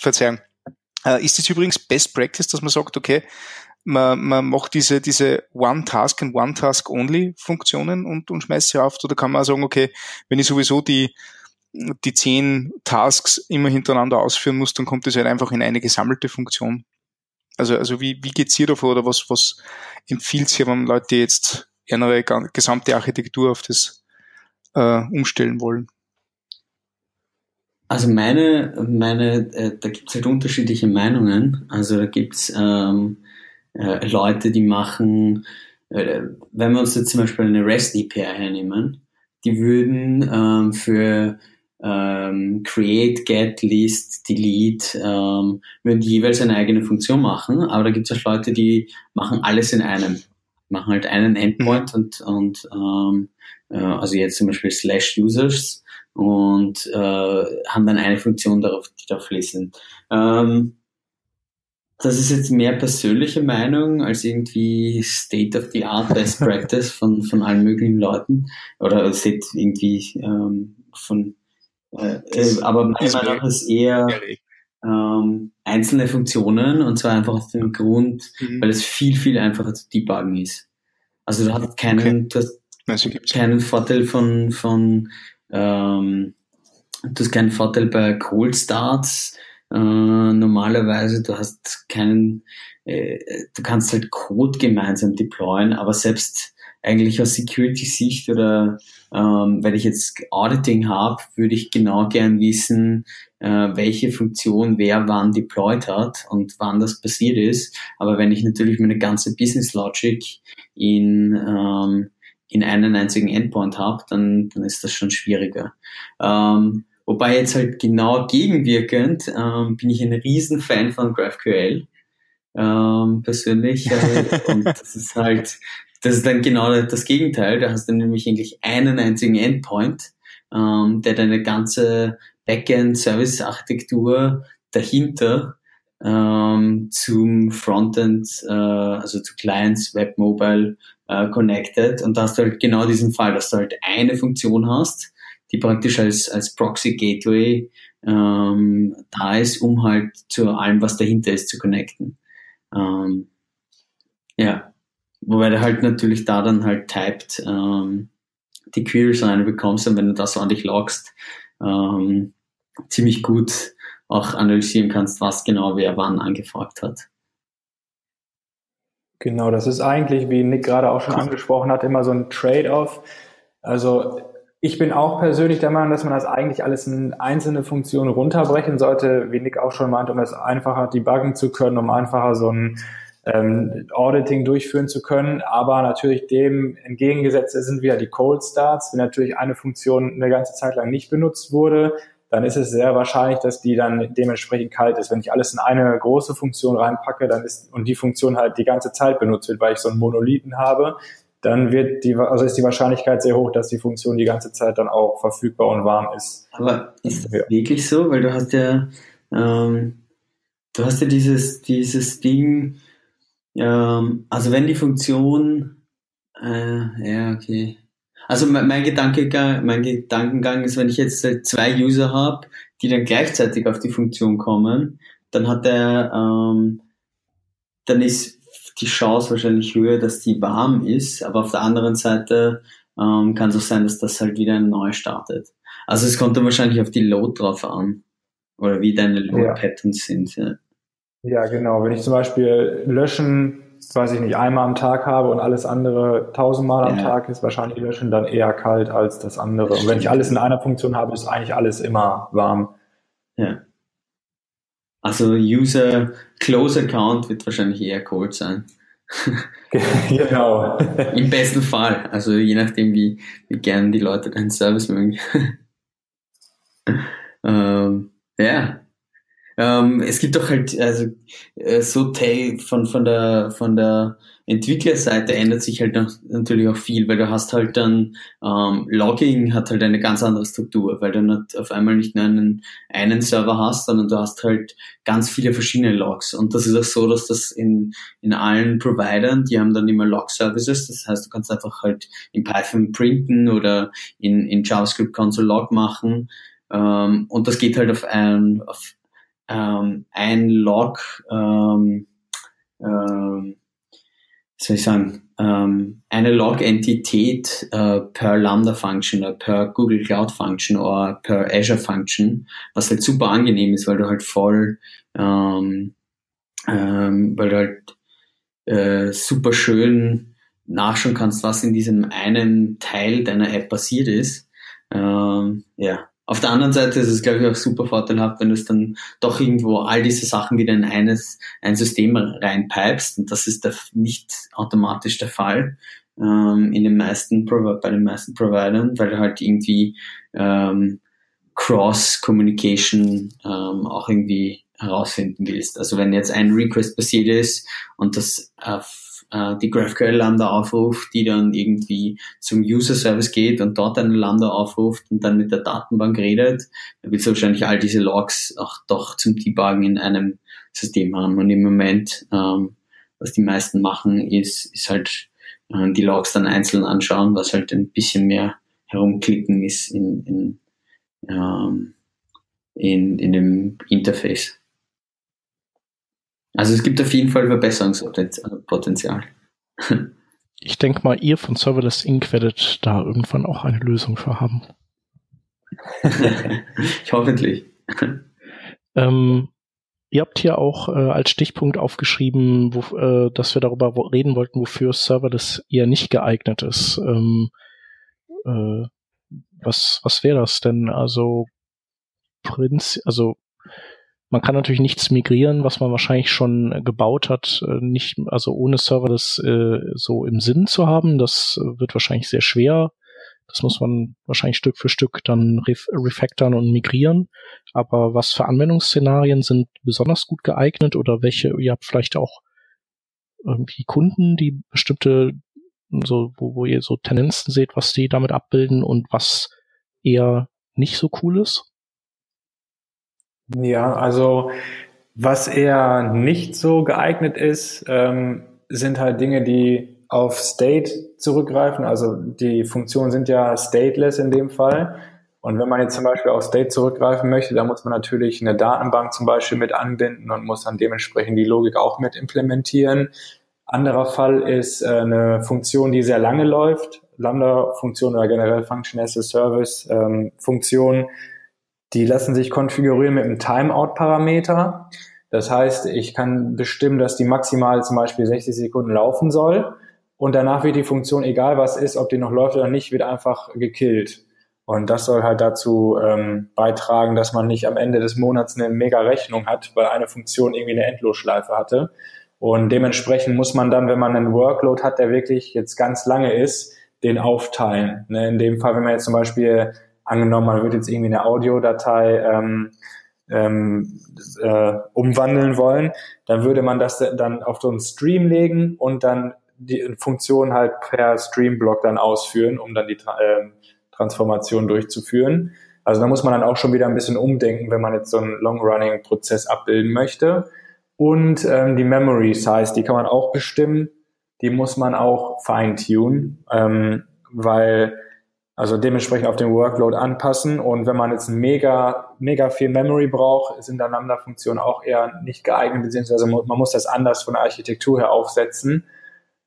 Verzeihung, äh, ist das übrigens Best Practice, dass man sagt, okay, man, man macht diese, diese One-Task and One-Task-Only-Funktionen und, und schmeißt sie auf, oder kann man auch sagen, okay, wenn ich sowieso die, die zehn Tasks immer hintereinander ausführen muss, dann kommt das halt einfach in eine gesammelte Funktion. Also, also wie, wie geht's hier davor oder was, was empfiehlt ihr, wenn Leute jetzt ihre gesamte Architektur auf das äh, umstellen wollen? Also meine, meine, äh, da gibt's halt unterschiedliche Meinungen. Also da gibt's ähm, äh, Leute, die machen, äh, wenn wir uns jetzt zum Beispiel eine REST API hernehmen, die würden ähm, für ähm, Create, Get, List, Delete, ähm, würden jeweils eine eigene Funktion machen, aber da gibt's auch Leute, die machen alles in einem. Machen halt einen Endpoint und, und ähm, äh, also jetzt zum Beispiel Slash Users und äh, haben dann eine Funktion darauf, die darauf lesen. Ähm, das ist jetzt mehr persönliche Meinung als irgendwie State of the Art Best Practice von, von allen möglichen Leuten oder irgendwie ähm, von äh, aber meine das Meinung wäre- ist eher ähm, einzelne Funktionen und zwar einfach aus dem Grund, Mhm. weil es viel, viel einfacher zu debuggen ist. Also du hast keinen, Okay. du hast Also keinen Vorteil von, von ähm, du hast keinen Vorteil bei Cold Starts. Äh, normalerweise, du hast keinen, äh, du kannst halt Code gemeinsam deployen, aber selbst eigentlich aus Security-Sicht oder ähm, wenn ich jetzt Auditing habe, würde ich genau gern wissen, äh, welche Funktion wer wann deployed hat und wann das passiert ist. Aber wenn ich natürlich meine ganze Business Logic in ähm, in einen einzigen Endpoint habe, dann, dann ist das schon schwieriger. Ähm, wobei jetzt halt genau gegenwirkend ähm, bin ich ein riesen Fan von GraphQL ähm, persönlich äh, und das ist halt das ist dann genau das Gegenteil. Da hast du nämlich eigentlich einen einzigen Endpoint, ähm, der deine ganze Backend-Service-Architektur dahinter ähm, zum Frontend, äh, also zu Clients, Web, Mobile äh, connected. Und da hast du halt genau diesen Fall, dass du halt eine Funktion hast, die praktisch als, als Proxy Gateway ähm, da ist, um halt zu allem, was dahinter ist, zu connecten. Ähm, ja, wobei du halt natürlich da dann halt typed ähm, die Queries rein bekommst und wenn du das ordentlich loggst, ähm, ziemlich gut auch analysieren kannst, was genau wer wann angefragt hat. Genau, das ist eigentlich, wie Nick gerade auch schon angesprochen hat, immer so ein Trade-off. Also ich bin auch persönlich der Meinung, dass man das eigentlich alles in einzelne Funktionen runterbrechen sollte, wie Nick auch schon meinte, um es einfacher debuggen zu können, um einfacher so ein ähm, Auditing durchführen zu können. Aber natürlich dem entgegengesetzt sind wieder die Cold Starts. Wenn natürlich eine Funktion eine ganze Zeit lang nicht benutzt wurde, dann ist es sehr wahrscheinlich, dass die dann dementsprechend kalt ist. Wenn ich alles in eine große Funktion reinpacke, dann ist und die Funktion halt die ganze Zeit benutzt wird, weil ich so einen Monolithen habe, dann wird die, also ist die Wahrscheinlichkeit sehr hoch, dass die Funktion die ganze Zeit dann auch verfügbar und warm ist. Aber ist das ja. wirklich so? Weil du hast ja, ähm, du hast ja dieses, dieses Ding, ähm, also wenn die Funktion, äh, ja, okay. Also mein, mein, Gedankengang, mein Gedankengang ist, wenn ich jetzt zwei User habe, die dann gleichzeitig auf die Funktion kommen, dann hat der, ähm, dann ist die Chance wahrscheinlich höher, dass die warm ist, aber auf der anderen Seite ähm, kann es auch sein, dass das halt wieder neu startet. Also es kommt dann wahrscheinlich auf die Load drauf an oder wie deine Load-Patterns ja. sind. Ja. Ja, genau. Wenn ich zum Beispiel löschen weiß ich nicht, einmal am Tag habe und alles andere tausendmal am ja. Tag, ist wahrscheinlich Löschen dann eher kalt als das andere. Und wenn ich alles in einer Funktion habe, ist eigentlich alles immer warm. Ja. Also User Close Account wird wahrscheinlich eher cold sein. genau. Im besten Fall. Also je nachdem, wie, wie gern die Leute deinen Service mögen. ähm, ja, ähm, es gibt doch halt, also äh, so von, von der von der Entwicklerseite ändert sich halt noch, natürlich auch viel, weil du hast halt dann ähm, Logging hat halt eine ganz andere Struktur, weil du nicht auf einmal nicht nur einen, einen Server hast, sondern du hast halt ganz viele verschiedene Logs. Und das ist auch so, dass das in, in allen Providern, die haben dann immer Log-Services, das heißt, du kannst einfach halt in Python printen oder in, in JavaScript Console Log machen. Ähm, und das geht halt auf ein, auf ähm, ein Log, ähm, ähm, soll ich sagen, ähm, eine Log-Entität äh, per Lambda-Function oder per Google Cloud-Function oder per Azure-Function, was halt super angenehm ist, weil du halt voll, ähm, ähm, weil du halt äh, super schön nachschauen kannst, was in diesem einen Teil deiner App passiert ist. Ähm, ja, auf der anderen Seite ist es, glaube ich, auch super vorteilhaft, wenn du es dann doch irgendwo all diese Sachen wieder in eines, ein System reinpipest. Und das ist der, nicht automatisch der Fall ähm, in den meisten, bei den meisten Providern, weil du halt irgendwie ähm, Cross-Communication ähm, auch irgendwie herausfinden willst. Also wenn jetzt ein Request passiert ist und das auf äh, die GraphQL Lambda aufruft, die dann irgendwie zum User Service geht und dort eine Lambda aufruft und dann mit der Datenbank redet, dann willst du wahrscheinlich all diese Logs auch doch zum Debuggen in einem System haben. Und im Moment, ähm, was die meisten machen, ist, ist halt äh, die Logs dann einzeln anschauen, was halt ein bisschen mehr herumklicken ist in, in, ähm, in, in dem Interface. Also es gibt auf jeden Fall Verbesserungspotenzial. Ich denke mal, ihr von Serverless Inc. werdet da irgendwann auch eine Lösung für haben. ich hoffentlich. Ähm, ihr habt hier auch äh, als Stichpunkt aufgeschrieben, wo, äh, dass wir darüber reden wollten, wofür Serverless eher nicht geeignet ist. Ähm, äh, was was wäre das denn? Also Prinz, also man kann natürlich nichts migrieren, was man wahrscheinlich schon gebaut hat, äh, nicht, also ohne Server das äh, so im Sinn zu haben. Das äh, wird wahrscheinlich sehr schwer. Das muss man wahrscheinlich Stück für Stück dann ref refactoren und migrieren. Aber was für Anwendungsszenarien sind besonders gut geeignet oder welche, ihr habt vielleicht auch irgendwie Kunden, die bestimmte, so, wo, wo ihr so Tendenzen seht, was die damit abbilden und was eher nicht so cool ist? Ja, also Was eher nicht so geeignet ist, ähm, sind halt Dinge, die auf State zurückgreifen. Also die Funktionen sind ja stateless in dem Fall. Und wenn man jetzt zum Beispiel auf State zurückgreifen möchte, dann muss man natürlich eine Datenbank zum Beispiel mit anbinden und muss dann dementsprechend die Logik auch mit implementieren. Anderer Fall ist äh, eine Funktion, die sehr lange läuft. Lambda-Funktion oder generell Function as a Service ähm, die lassen sich konfigurieren mit einem Timeout-Parameter. Das heißt, ich kann bestimmen, dass die maximal zum Beispiel 60 Sekunden laufen soll und danach wird die Funktion, egal was ist, ob die noch läuft oder nicht, wird einfach gekillt. Und das soll halt dazu ähm, beitragen, dass man nicht am Ende des Monats eine mega Rechnung hat, weil eine Funktion irgendwie eine Endlosschleife hatte. Und dementsprechend muss man dann, wenn man einen Workload hat, der wirklich jetzt ganz lange ist, den aufteilen. Ne? In dem Fall, wenn man jetzt zum Beispiel angenommen, man würde jetzt irgendwie eine Audiodatei ähm, ähm, äh, umwandeln wollen, dann würde man das dann auf so einen Stream legen und dann die Funktion halt per Streamblock dann ausführen, um dann die äh, Transformation durchzuführen. Also da muss man dann auch schon wieder ein bisschen umdenken, wenn man jetzt so einen Long-Running-Prozess abbilden möchte. Und ähm, die Memory Size, die kann man auch bestimmen. Die muss man auch fine-tune, ähm, weil also dementsprechend auf den Workload anpassen. Und wenn man jetzt mega, mega viel Memory braucht, sind dann Lambda-Funktionen auch eher nicht geeignet, beziehungsweise man muss das anders von der Architektur her aufsetzen.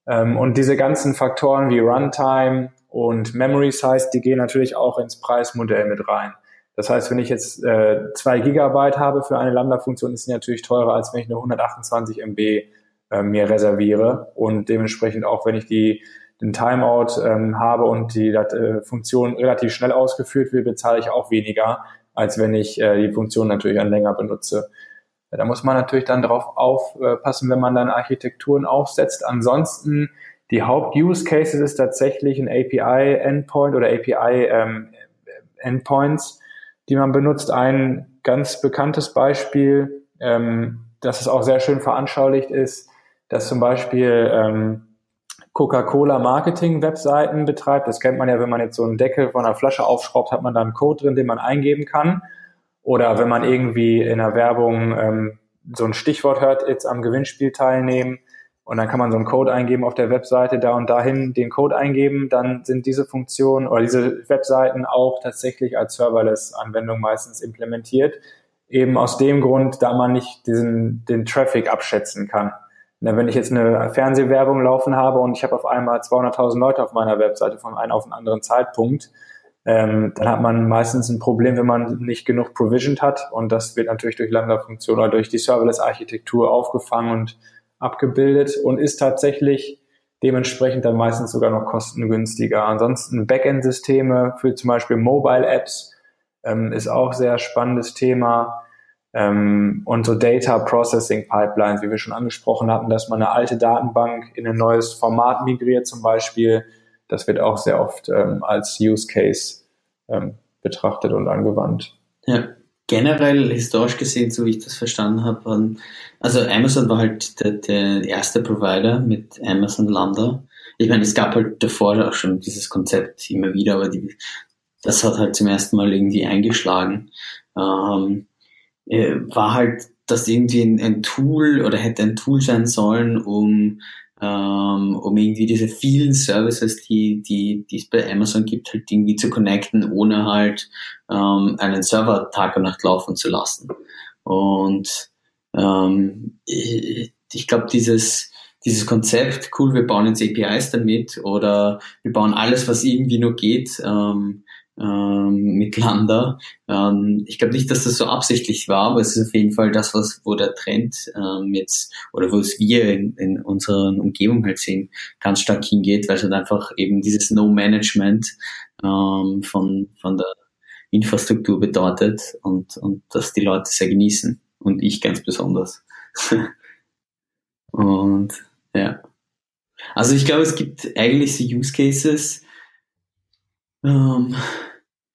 Ähm, und diese ganzen Faktoren wie Runtime und Memory Size, die gehen natürlich auch ins Preismodell mit rein. Das heißt, wenn ich jetzt äh, zwei Gigabyte habe für eine Lambda-Funktion, ist sie natürlich teurer, als wenn ich nur 128 MB äh, mir reserviere. Und dementsprechend auch, wenn ich die den Timeout ähm, habe und die äh, Funktion relativ schnell ausgeführt wird, bezahle ich auch weniger, als wenn ich äh, die Funktion natürlich an länger benutze. Ja, da muss man natürlich dann darauf aufpassen, wenn man dann Architekturen aufsetzt. Ansonsten die Haupt-Use-Cases ist tatsächlich ein API-Endpoint oder API-Endpoints, ähm, die man benutzt. Ein ganz bekanntes Beispiel, ähm, das es auch sehr schön veranschaulicht ist, dass zum Beispiel ähm, Coca-Cola Marketing-Webseiten betreibt. Das kennt man ja, wenn man jetzt so einen Deckel von einer Flasche aufschraubt, hat man da einen Code drin, den man eingeben kann. Oder wenn man irgendwie in der Werbung ähm, so ein Stichwort hört, jetzt am Gewinnspiel teilnehmen und dann kann man so einen Code eingeben auf der Webseite, da und dahin den Code eingeben, dann sind diese Funktionen oder diese Webseiten auch tatsächlich als Serverless-Anwendung meistens implementiert. Eben aus dem Grund, da man nicht diesen, den Traffic abschätzen kann. Na, wenn ich jetzt eine Fernsehwerbung laufen habe und ich habe auf einmal 200.000 Leute auf meiner Webseite von einem auf einen anderen Zeitpunkt, ähm, dann hat man meistens ein Problem, wenn man nicht genug provisioned hat und das wird natürlich durch Lambda-Funktion oder durch die Serverless-Architektur aufgefangen und abgebildet und ist tatsächlich dementsprechend dann meistens sogar noch kostengünstiger. Ansonsten Backend-Systeme für zum Beispiel Mobile-Apps ähm, ist auch sehr spannendes Thema. Ähm, und so Data Processing Pipelines, wie wir schon angesprochen hatten, dass man eine alte Datenbank in ein neues Format migriert zum Beispiel, das wird auch sehr oft ähm, als Use Case ähm, betrachtet und angewandt. Ja, generell historisch gesehen, so wie ich das verstanden habe, also Amazon war halt der, der erste Provider mit Amazon Lambda. Ich meine, es gab halt davor auch schon dieses Konzept immer wieder, aber die, das hat halt zum ersten Mal irgendwie eingeschlagen. Ähm, äh, war halt das irgendwie ein, ein, Tool oder hätte ein Tool sein sollen, um, ähm, um irgendwie diese vielen Services, die, die, die es bei Amazon gibt, halt irgendwie zu connecten, ohne halt ähm, einen Server Tag und Nacht laufen zu lassen. Und ähm, ich, ich glaube, dieses, dieses Konzept, cool, wir bauen jetzt APIs damit oder wir bauen alles, was irgendwie nur geht, ähm, ähm, mit Lambda. Ähm, ich glaube nicht, dass das so absichtlich war, aber es ist auf jeden Fall das, was wo der Trend ähm, jetzt oder wo es wir in, in unserer Umgebung halt sehen, ganz stark hingeht, weil es halt einfach eben dieses No-Management ähm, von, von der Infrastruktur bedeutet und, und dass die Leute sehr genießen und ich ganz besonders. und ja. Also ich glaube, es gibt eigentlich so Use Cases, ähm,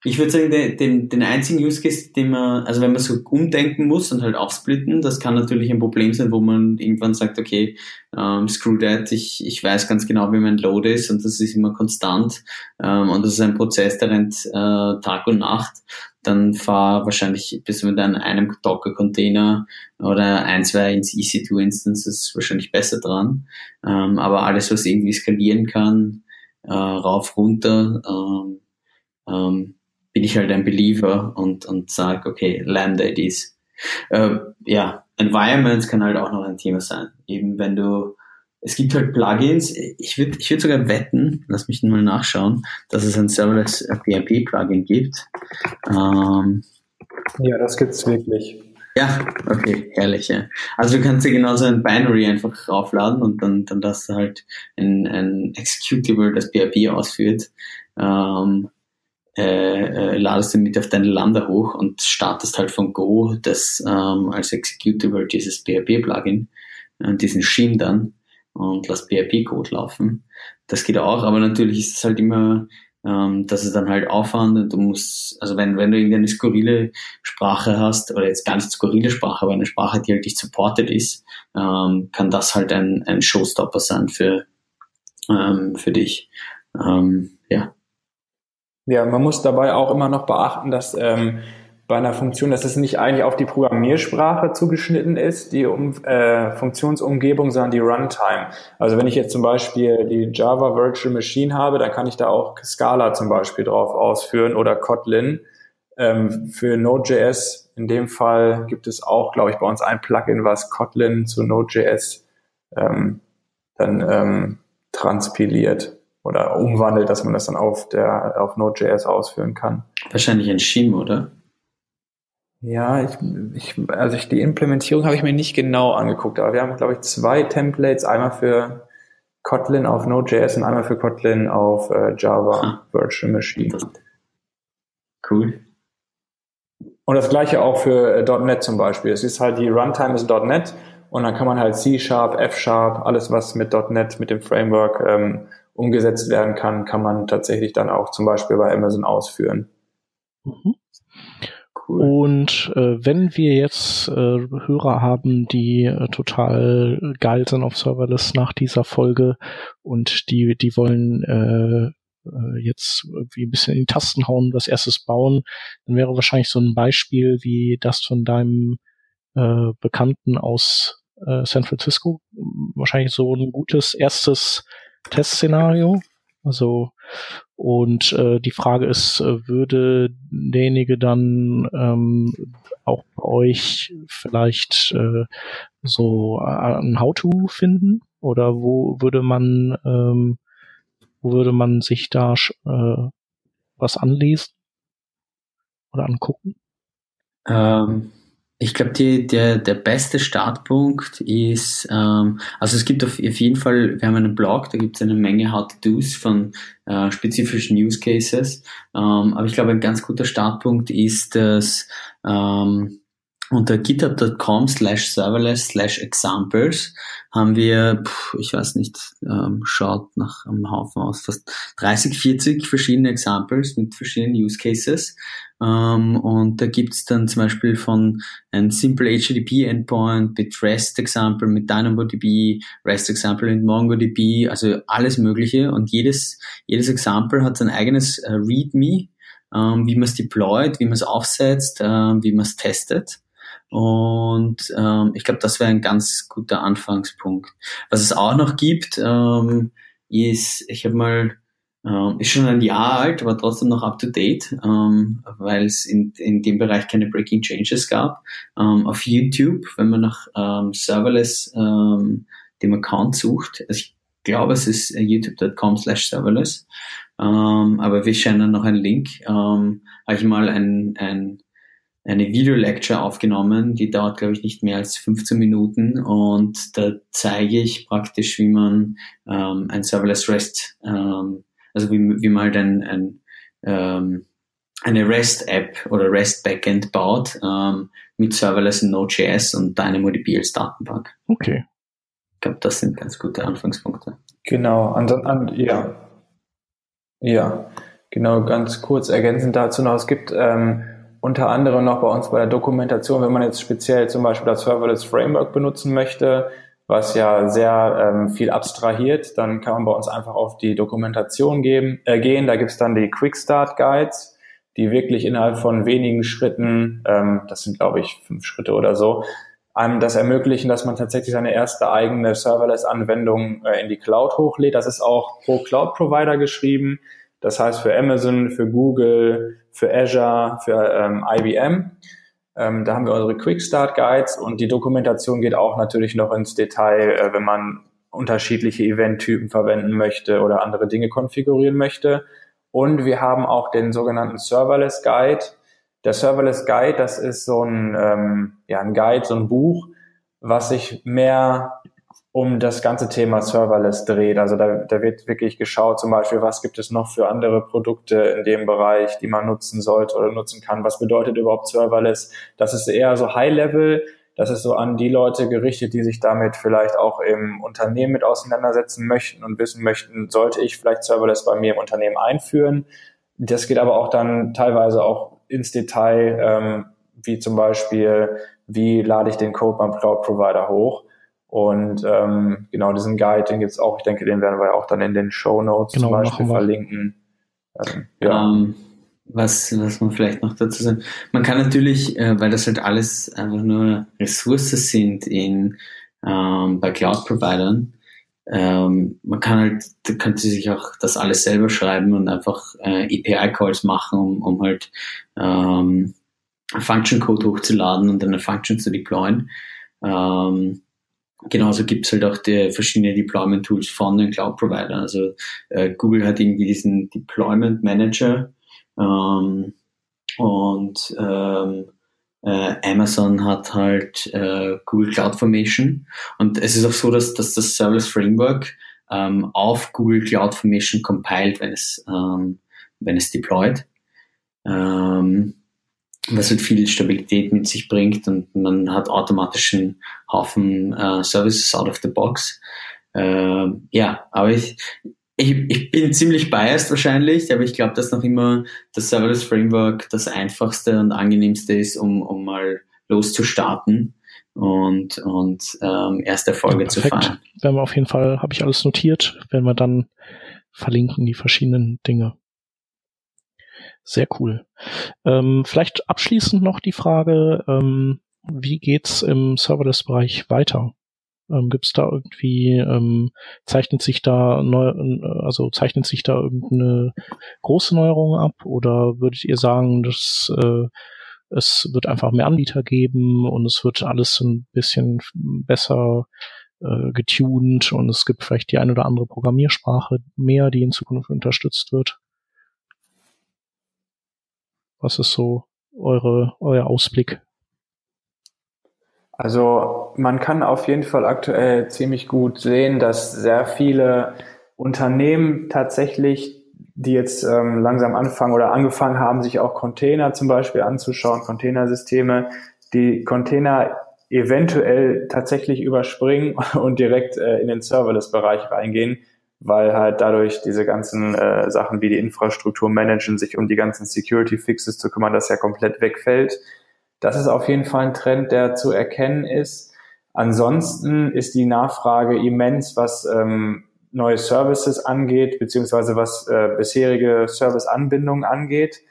ich würde sagen, den, den, den einzigen Use Case, den man, also wenn man so umdenken muss und halt aufsplitten, das kann natürlich ein Problem sein, wo man irgendwann sagt, okay, ähm, screw that, ich, ich weiß ganz genau, wie mein Load ist und das ist immer konstant ähm, und das ist ein Prozess, der rennt äh, Tag und Nacht, dann fahr wahrscheinlich bis mit einem Docker-Container oder ein, zwei ins EC2-Instances wahrscheinlich besser dran. Ähm, aber alles, was irgendwie skalieren kann, äh, rauf, runter, ähm, ähm, bin ich halt ein Believer und, und sage, okay, Lambda it is. Äh, ja, Environments kann halt auch noch ein Thema sein. Eben wenn du, es gibt halt Plugins, ich würde ich würd sogar wetten, lass mich mal nachschauen, dass es ein Serverless PHP-Plugin gibt. Ähm, ja, das gibt's wirklich. Ja, okay, herrlich, ja. Also du kannst dir genauso ein Binary einfach raufladen und dann, dann du halt ein, ein Executable, das PHP ausführt. Ähm, äh, äh, ladest du mit auf deine Lambda hoch und startest halt von Go das ähm, als Executable dieses PHP-Plugin, äh, diesen Scheme dann und lass PHP-Code laufen. Das geht auch, aber natürlich ist es halt immer, ähm, dass es dann halt Aufwand und du musst, also wenn, wenn du irgendeine skurrile Sprache hast, oder jetzt gar nicht skurrile Sprache, aber eine Sprache, die halt nicht supported ist, ähm, kann das halt ein, ein Showstopper sein für, ähm, für dich. Ähm, ja. Ja, man muss dabei auch immer noch beachten, dass ähm, bei einer Funktion, dass es nicht eigentlich auf die Programmiersprache zugeschnitten ist, die um, äh, Funktionsumgebung, sondern die Runtime. Also wenn ich jetzt zum Beispiel die Java Virtual Machine habe, dann kann ich da auch Scala zum Beispiel drauf ausführen oder Kotlin. Ähm, für Node.js in dem Fall gibt es auch, glaube ich, bei uns ein Plugin, was Kotlin zu Node.js ähm, dann ähm, transpiliert oder umwandelt, dass man das dann auf der auf Node.js ausführen kann. Wahrscheinlich ein Scheme, oder? Ja, ich, ich, also ich, die Implementierung habe ich mir nicht genau angeguckt, aber wir haben, glaube ich, zwei Templates, einmal für Kotlin auf Node.js und einmal für Kotlin auf äh, Java ah. Virtual Machine. Cool. Und das gleiche auch für äh, .NET zum Beispiel. Es ist halt die Runtime ist .NET und dann kann man halt C Sharp, F Sharp, alles was mit .NET, mit dem Framework ähm, umgesetzt werden kann, kann man tatsächlich dann auch zum Beispiel bei Amazon ausführen. Mhm. Cool. Und äh, wenn wir jetzt äh, Hörer haben, die äh, total geil sind auf Serverless nach dieser Folge und die, die wollen äh, äh, jetzt irgendwie ein bisschen in die Tasten hauen, was erstes bauen, dann wäre wahrscheinlich so ein Beispiel wie das von deinem äh, Bekannten aus äh, San Francisco wahrscheinlich so ein gutes erstes Testszenario. Also und äh, die Frage ist, äh, würde derjenige dann ähm, auch bei euch vielleicht äh, so ein How-to finden? Oder wo würde man ähm, wo würde man sich da äh, was anlesen oder angucken? Ähm, ich glaube, der, der beste Startpunkt ist, ähm, also es gibt auf, auf jeden Fall, wir haben einen Blog, da gibt es eine Menge How-to-Dos von äh, spezifischen Use Cases. Ähm, aber ich glaube, ein ganz guter Startpunkt ist, dass ähm, unter github.com slash serverless slash examples haben wir, ich weiß nicht, ähm, schaut nach einem Haufen aus, fast 30, 40 verschiedene Examples mit verschiedenen Use Cases. Ähm, und da gibt's dann zum Beispiel von ein Simple HTTP Endpoint mit REST Example, mit DynamoDB, REST Example mit MongoDB, also alles Mögliche. Und jedes, jedes Example hat sein eigenes äh, README, ähm, wie man es deployt, wie man es aufsetzt, wie man es testet. Und ähm, ich glaube, das wäre ein ganz guter Anfangspunkt. Was es auch noch gibt, ähm, ist, ich habe mal, ähm, ist schon ein Jahr alt, aber trotzdem noch up to date, ähm, weil es in, in dem Bereich keine Breaking Changes gab. Ähm, auf YouTube, wenn man nach ähm, Serverless ähm, dem Account sucht, also ich glaube, es ist youtube.com slash serverless, ähm, aber wir scheinen noch einen Link, ähm, habe ich mal ein, ein eine Video-Lecture aufgenommen, die dauert, glaube ich, nicht mehr als 15 Minuten und da zeige ich praktisch, wie man ähm, ein Serverless REST, ähm, also wie, wie man halt ein, ein ähm, eine REST-App oder REST-Backend baut ähm, mit Serverless und Node.js und DynamoDB als Datenbank. Okay. Ich glaube, das sind ganz gute Anfangspunkte. Genau, an, an, ja. Ja. Genau, ganz kurz ergänzend dazu noch. Es gibt ähm, unter anderem noch bei uns bei der Dokumentation, wenn man jetzt speziell zum Beispiel das Serverless Framework benutzen möchte, was ja sehr ähm, viel abstrahiert, dann kann man bei uns einfach auf die Dokumentation geben, äh, gehen. Da gibt's dann die Quick Start Guides, die wirklich innerhalb von wenigen Schritten, ähm, das sind glaube ich fünf Schritte oder so, einem das ermöglichen, dass man tatsächlich seine erste eigene Serverless-Anwendung äh, in die Cloud hochlädt. Das ist auch pro Cloud-Provider geschrieben. Das heißt für Amazon, für Google, für Azure, für ähm, IBM. Ähm, da haben wir unsere Quick Start Guides und die Dokumentation geht auch natürlich noch ins Detail, äh, wenn man unterschiedliche Eventtypen verwenden möchte oder andere Dinge konfigurieren möchte. Und wir haben auch den sogenannten Serverless Guide. Der Serverless Guide, das ist so ein, ähm, ja, ein Guide, so ein Buch, was sich mehr um das ganze Thema Serverless dreht. Also da, da wird wirklich geschaut, zum Beispiel, was gibt es noch für andere Produkte in dem Bereich, die man nutzen sollte oder nutzen kann. Was bedeutet überhaupt Serverless? Das ist eher so High-Level. Das ist so an die Leute gerichtet, die sich damit vielleicht auch im Unternehmen mit auseinandersetzen möchten und wissen möchten, sollte ich vielleicht Serverless bei mir im Unternehmen einführen? Das geht aber auch dann teilweise auch ins Detail, ähm, wie zum Beispiel, wie lade ich den Code beim Cloud Provider hoch? Und ähm, genau diesen Guide, den gibt's auch, ich denke, den werden wir auch dann in den Show Notes genau, zum Beispiel verlinken. Ähm, ja. Um, ähm, was, was man vielleicht noch dazu sagen, man kann natürlich, äh, weil das halt alles einfach nur Ressourcen sind in ähm, bei Cloud-Providern, ähm, man kann halt, da könnte sich auch das alles selber schreiben und einfach äh, API-Calls machen, um, um halt ähm, Function-Code hochzuladen und dann eine Function zu deployen. Ähm, Genauso gibt's halt auch die verschiedene Deployment-Tools von den Cloud-Providern. Also äh, Google hat irgendwie diesen Deployment Manager ähm, und ähm, äh, Amazon hat halt äh, Google Cloud Formation. Und es ist auch so, dass, dass das Service Framework ähm, auf Google Cloud Formation compiled, wenn es, ähm, wenn es deployt. Ähm, was halt viel Stabilität mit sich bringt und man hat automatisch einen Haufen äh, Services out of the box. Äh, ja, aber ich, ich, ich bin ziemlich biased wahrscheinlich, aber ich glaube, dass noch immer das Serverless Framework das einfachste und angenehmste ist, um, um mal loszustarten und, und ähm, erste Erfolge ja, zu feiern. Werden wir auf jeden Fall, habe ich alles notiert, wenn wir dann verlinken die verschiedenen Dinge. Sehr cool. Ähm, vielleicht abschließend noch die Frage, ähm, wie geht's im Serverless-Bereich weiter? Ähm, Gibt es da irgendwie, ähm, zeichnet sich da neu, also zeichnet sich da irgendeine große Neuerung ab oder würdet ihr sagen, dass äh, es wird einfach mehr Anbieter geben und es wird alles ein bisschen besser äh, getuned und es gibt vielleicht die eine oder andere Programmiersprache mehr, die in Zukunft unterstützt wird? Was ist so eure, euer Ausblick? Also man kann auf jeden Fall aktuell ziemlich gut sehen, dass sehr viele Unternehmen tatsächlich, die jetzt ähm, langsam anfangen oder angefangen haben, sich auch Container zum Beispiel anzuschauen, Containersysteme, die Container eventuell tatsächlich überspringen und direkt äh, in den Serverless-Bereich reingehen, weil halt dadurch diese ganzen äh, Sachen wie die Infrastruktur managen, sich um die ganzen Security Fixes zu kümmern, das ja komplett wegfällt. Das ist auf jeden Fall ein Trend, der zu erkennen ist. Ansonsten ist die Nachfrage immens, was ähm, neue Services angeht, beziehungsweise was äh, bisherige Serviceanbindungen angeht.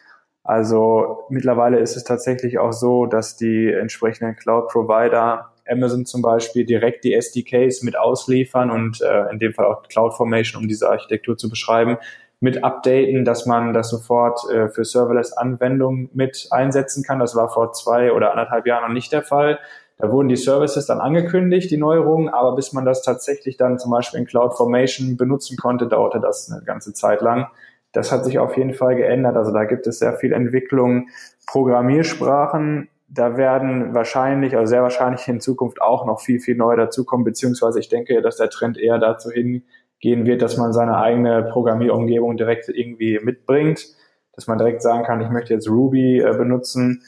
Also mittlerweile ist es tatsächlich auch so, dass die entsprechenden Cloud-Provider Amazon zum Beispiel direkt die SDKs mit ausliefern und äh, in dem Fall auch CloudFormation, um diese Architektur zu beschreiben, mit updaten, dass man das sofort äh, für Serverless-Anwendungen mit einsetzen kann. Das war vor zwei oder anderthalb Jahren noch nicht der Fall. Da wurden die Services dann angekündigt, die Neuerungen, aber bis man das tatsächlich dann zum Beispiel in CloudFormation benutzen konnte, dauerte das eine ganze Zeit lang. Das hat sich auf jeden Fall geändert. Also da gibt es sehr viel Entwicklung. Programmiersprachen da werden wahrscheinlich, also sehr wahrscheinlich in Zukunft auch noch viel, viel neu dazukommen, beziehungsweise ich denke, dass der Trend eher dazu hingehen wird, dass man seine eigene Programmierumgebung direkt irgendwie mitbringt, dass man direkt sagen kann, ich möchte jetzt Ruby äh, benutzen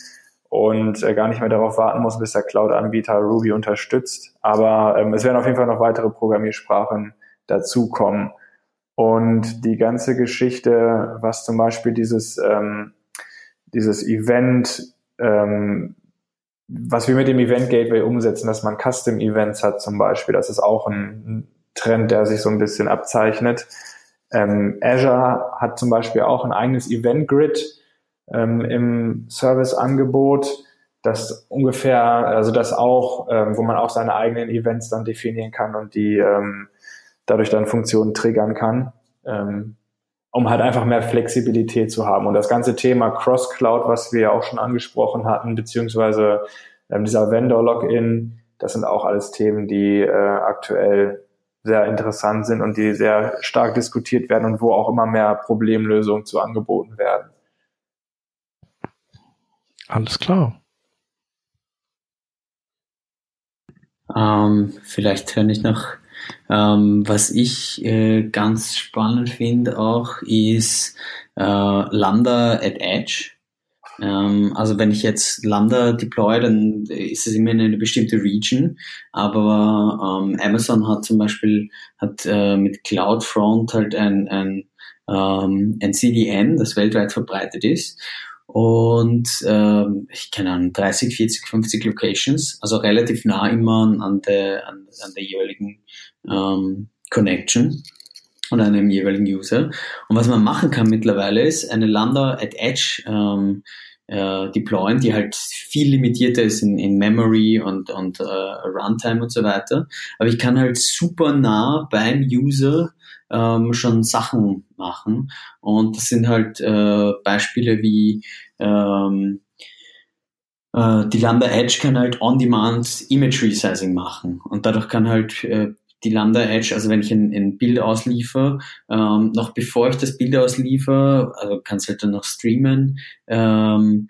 und äh, gar nicht mehr darauf warten muss, bis der Cloud-Anbieter Ruby unterstützt. Aber ähm, es werden auf jeden Fall noch weitere Programmiersprachen dazukommen. Und die ganze Geschichte, was zum Beispiel dieses, ähm, dieses Event, ähm, was wir mit dem Event Gateway umsetzen, dass man Custom Events hat zum Beispiel, das ist auch ein Trend, der sich so ein bisschen abzeichnet. Ähm, Azure hat zum Beispiel auch ein eigenes Event Grid ähm, im Serviceangebot, das ungefähr, also das auch, ähm, wo man auch seine eigenen Events dann definieren kann und die ähm, dadurch dann Funktionen triggern kann, ähm, um halt einfach mehr Flexibilität zu haben. Und das ganze Thema Cross-Cloud, was wir ja auch schon angesprochen hatten, beziehungsweise ähm, dieser Vendor-Login, das sind auch alles Themen, die äh, aktuell sehr interessant sind und die sehr stark diskutiert werden und wo auch immer mehr Problemlösungen zu angeboten werden. Alles klar. Ähm, vielleicht höre ich noch ähm, was ich äh, ganz spannend finde auch, ist äh, Lambda at Edge. Ähm, also wenn ich jetzt Lambda deploy, dann ist es immer in eine bestimmte Region. Aber ähm, Amazon hat zum Beispiel hat äh, mit CloudFront halt ein, ein, ähm, ein CDN, das weltweit verbreitet ist und ähm, ich kenne an 30, 40, 50 Locations, also relativ nah immer an der, an, an der jeweiligen ähm, Connection und einem jeweiligen User. Und was man machen kann mittlerweile ist eine Lambda at Edge ähm, äh, deployen, die halt viel limitierter ist in, in Memory und, und äh, Runtime und so weiter. Aber ich kann halt super nah beim User ähm, schon Sachen machen. Und das sind halt äh, Beispiele wie ähm, äh, die Lambda Edge kann halt On-Demand Image Resizing machen. Und dadurch kann halt äh, die Lambda Edge, also wenn ich ein, ein Bild ausliefer, ähm, noch bevor ich das Bild ausliefer, also kann es halt dann noch streamen, ähm,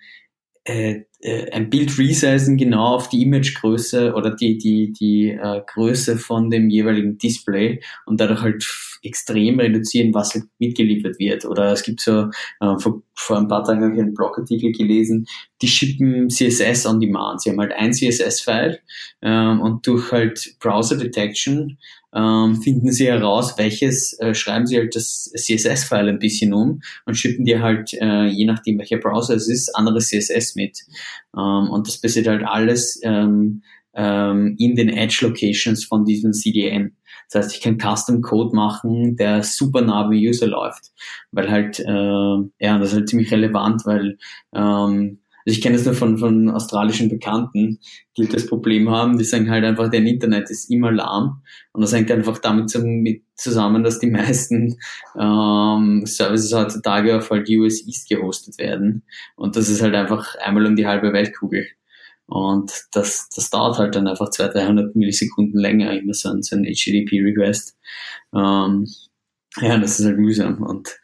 äh, äh, ein Bild resizen genau auf die Imagegröße oder die, die, die äh, Größe von dem jeweiligen Display und dadurch halt extrem reduzieren, was halt mitgeliefert wird. Oder es gibt so, äh, vor, vor ein paar Tagen habe ich einen Blogartikel gelesen, die schippen CSS on demand. Sie haben halt ein CSS-File ähm, und durch halt Browser Detection ähm, finden sie heraus, welches, äh, schreiben sie halt das CSS-File ein bisschen um und schicken dir halt, äh, je nachdem welcher Browser es ist, anderes CSS mit. Ähm, und das passiert halt alles ähm, ähm, in den Edge-Locations von diesem CDN. Das heißt, ich kann Custom Code machen, der super nah beim User läuft, weil halt, äh, ja, das ist halt ziemlich relevant, weil ähm, also ich kenne das nur von, von australischen Bekannten, die das Problem haben, die sagen halt einfach, dein Internet ist immer lahm. Und das hängt einfach damit zusammen, dass die meisten ähm, Services heutzutage auf halt US East gehostet werden. Und das ist halt einfach einmal um die halbe Weltkugel. Und das, das dauert halt dann einfach 200, 300 Millisekunden länger, immer so ein, so ein HTTP-Request. Ähm, ja, das ist halt mühsam. Und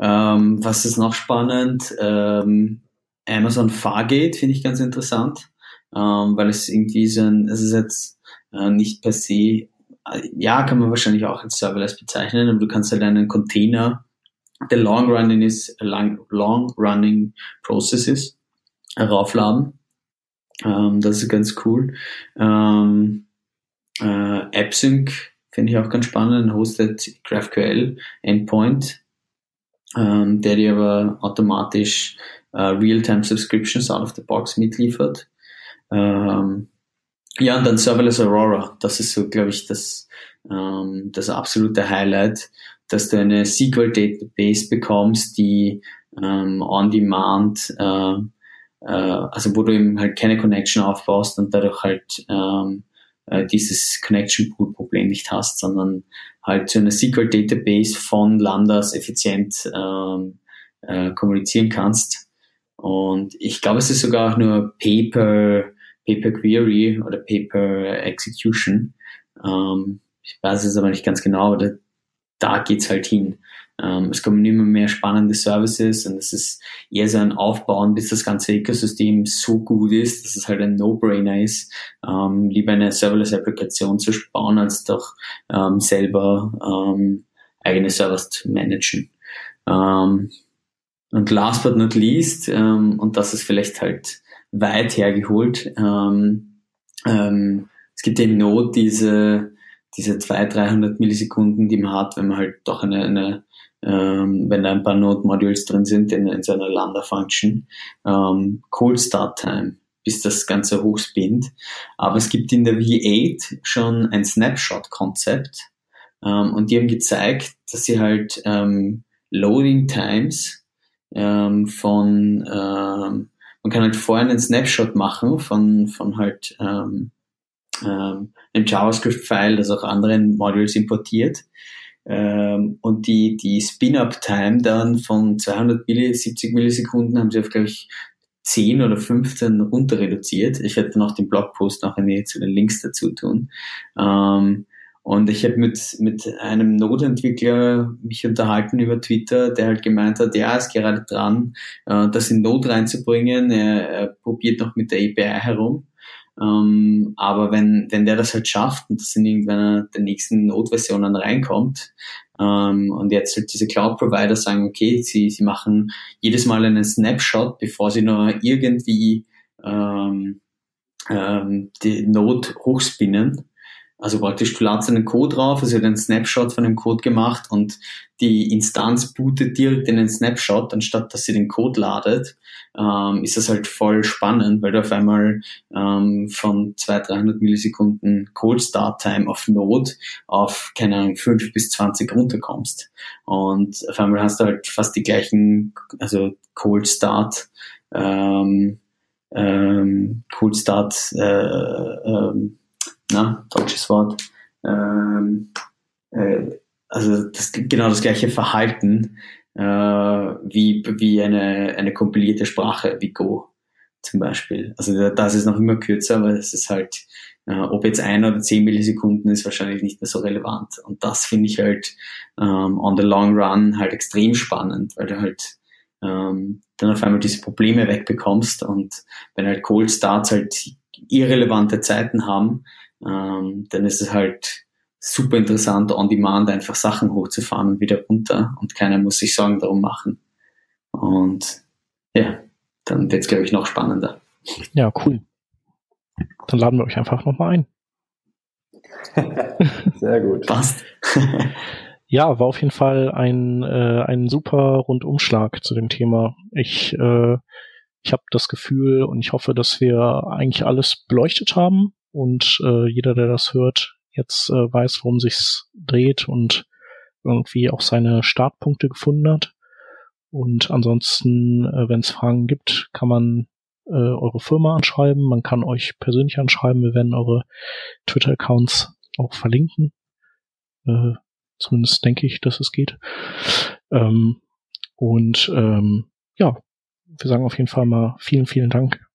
ähm, was ist noch spannend? Ähm, Amazon Fargate finde ich ganz interessant, ähm, weil es irgendwie so ein, es ist jetzt äh, nicht per se, äh, ja, kann man wahrscheinlich auch als Serverless bezeichnen, aber du kannst halt einen Container, der long running ist, long, long running processes raufladen. Ähm, das ist ganz cool. Ähm, äh, AppSync finde ich auch ganz spannend, ein hosted GraphQL Endpoint, ähm, der dir aber automatisch äh, Real-Time Subscriptions out of the box mitliefert. Ähm, ja, und dann Serverless Aurora. Das ist so, glaube ich, das, ähm, das absolute Highlight, dass du eine SQL-Database bekommst, die ähm, on-demand, äh, äh, also wo du eben halt keine Connection aufbaust und dadurch halt ähm, äh, dieses Connection Pool Problem nicht hast, sondern halt zu einer SQL Database von Lambdas effizient ähm, äh, kommunizieren kannst. Und ich glaube, es ist sogar auch nur Paper, Paper Query oder Paper Execution. Ähm, ich weiß es aber nicht ganz genau, aber da, geht's halt hin. Ähm, es kommen immer mehr spannende Services und es ist eher so ein Aufbauen, bis das ganze Ökosystem so gut ist, dass es halt ein No-Brainer ist, ähm, lieber eine Serverless-Applikation zu bauen, als doch ähm, selber ähm, eigene Servers zu managen. Ähm, und last but not least, ähm, und das ist vielleicht halt weit hergeholt, es gibt in Not diese diese 200, 300 Millisekunden, die man hat, wenn man halt doch eine, eine ähm, wenn da ein paar Node-Modules drin sind in, in so einer Lambda-Function, ähm, Cold Start Time, bis das Ganze hochspinnt. Aber es gibt in der V8 schon ein Snapshot-Konzept ähm, und die haben gezeigt, dass sie halt ähm, Loading Times ähm, von, ähm, man kann halt vorher einen Snapshot machen von, von halt ähm, ähm, einem JavaScript-File, das auch anderen Modules importiert. Ähm, und die, die Spin-Up-Time dann von 270 Millisekunden haben sie auf, glaube ich, 10 oder 15 runter reduziert. Ich werde dann auch den Blogpost noch in zu den Links dazu tun. Ähm, und ich habe mit, mit einem Node-Entwickler mich unterhalten über Twitter, der halt gemeint hat, ja, ist gerade dran, äh, das in Node reinzubringen. Er, er probiert noch mit der API herum. Ähm, aber wenn, wenn der das halt schafft und das in irgendeiner der nächsten Node-Versionen reinkommt, ähm, und jetzt halt diese Cloud-Provider sagen, okay, sie, sie machen jedes Mal einen Snapshot, bevor sie nur irgendwie ähm, ähm, die Node hochspinnen, also praktisch, du ladst einen Code drauf, also einen Snapshot von dem Code gemacht und die Instanz bootet direkt in den Snapshot, anstatt dass sie den Code ladet, ähm, ist das halt voll spannend, weil du auf einmal ähm, von 200, 300 Millisekunden Cold Start Time auf Node auf, keine Ahnung, 5 bis 20 runterkommst. Und auf einmal hast du halt fast die gleichen, also Cold Start, ähm, ähm, Cold Start, äh, ähm, na, deutsches Wort, ähm, äh, also das, genau das gleiche Verhalten äh, wie, wie eine, eine kompilierte Sprache wie Go zum Beispiel. Also das ist noch immer kürzer, aber es ist halt, äh, ob jetzt ein oder zehn Millisekunden ist wahrscheinlich nicht mehr so relevant. Und das finde ich halt ähm, on the long run halt extrem spannend, weil du halt ähm, dann auf einmal diese Probleme wegbekommst und wenn halt Cold Starts halt irrelevante Zeiten haben, ähm, dann ist es halt super interessant, on demand einfach Sachen hochzufahren und wieder runter und keiner muss sich Sorgen darum machen. Und ja, dann wird es, glaube ich, noch spannender. Ja, cool. Dann laden wir euch einfach nochmal ein. Sehr gut. Passt. ja, war auf jeden Fall ein, äh, ein super Rundumschlag zu dem Thema. Ich, äh, ich habe das Gefühl und ich hoffe, dass wir eigentlich alles beleuchtet haben und äh, jeder, der das hört, jetzt äh, weiß, worum sich's dreht und irgendwie auch seine Startpunkte gefunden hat. Und ansonsten, äh, wenn es Fragen gibt, kann man äh, eure Firma anschreiben, man kann euch persönlich anschreiben, wir werden eure Twitter-Accounts auch verlinken. Äh, zumindest denke ich, dass es geht. Ähm, und ähm, ja, wir sagen auf jeden Fall mal vielen, vielen Dank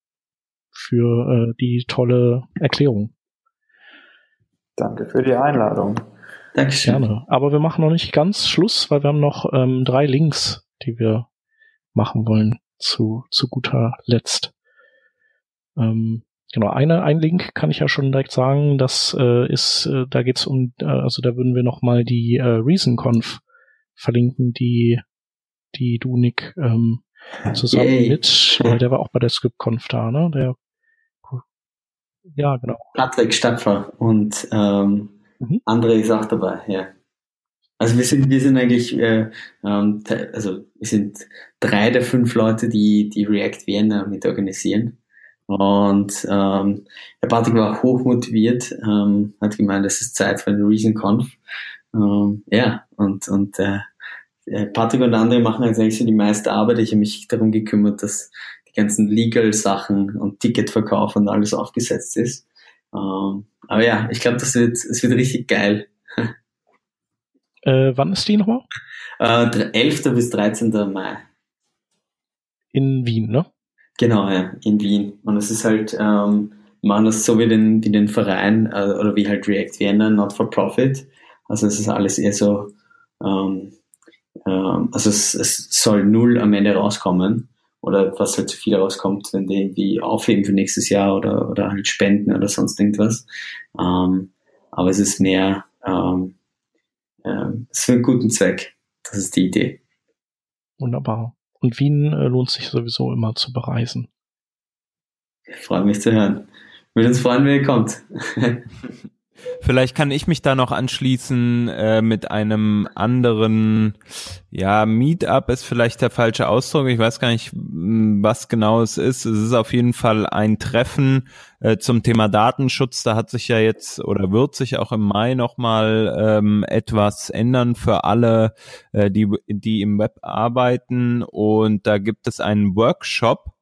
für äh, die tolle Erklärung. Danke für die Einladung. Dankeschön. Gerne. Aber wir machen noch nicht ganz Schluss, weil wir haben noch ähm, drei Links, die wir machen wollen zu, zu guter Letzt. Ähm, genau, eine, ein Link kann ich ja schon direkt sagen, das äh, ist, äh, da geht's um, äh, also da würden wir noch mal die äh, ReasonConf verlinken, die, die du, Nick, ähm, zusammen Yay. mit, äh, der war auch bei der ScriptConf da, ne? Der ja, genau. Patrick Stapfer und ähm, mhm. André ist auch dabei, ja. Also wir sind, wir sind eigentlich, äh, ähm, also wir sind drei der fünf Leute, die die React Vienna mit organisieren. Und ähm, der Patrick war hochmotiviert, ähm, hat gemeint, es ist Zeit für eine ReasonConf. Ähm, ja, und, und äh, Patrick und andere machen jetzt eigentlich so die meiste Arbeit. Ich habe mich darum gekümmert, dass ganzen Legal-Sachen und Ticketverkauf und alles aufgesetzt ist. Ähm, aber ja, ich glaube, das wird, es wird richtig geil. Äh, wann ist die nochmal? Äh, 11. bis 13. Mai. In Wien, ne? Genau, ja, in Wien. Und es ist halt, ähm, machen das so wie den, wie den Verein äh, oder wie halt React Vienna, not for profit. Also es ist alles eher so, ähm, ähm, also es, es soll null am Ende rauskommen oder was halt zu viel rauskommt, wenn die irgendwie aufheben für nächstes Jahr oder, oder halt spenden oder sonst irgendwas. Ähm, aber es ist mehr, ähm, äh, es ist für einen guten Zweck. Das ist die Idee. Wunderbar. Und Wien äh, lohnt sich sowieso immer zu bereisen. Ich freue mich zu hören. Würde uns freuen, wenn ihr kommt. Vielleicht kann ich mich da noch anschließen äh, mit einem anderen, ja, Meetup ist vielleicht der falsche Ausdruck. Ich weiß gar nicht, was genau es ist. Es ist auf jeden Fall ein Treffen äh, zum Thema Datenschutz. Da hat sich ja jetzt oder wird sich auch im Mai nochmal ähm, etwas ändern für alle, äh, die, die im Web arbeiten. Und da gibt es einen Workshop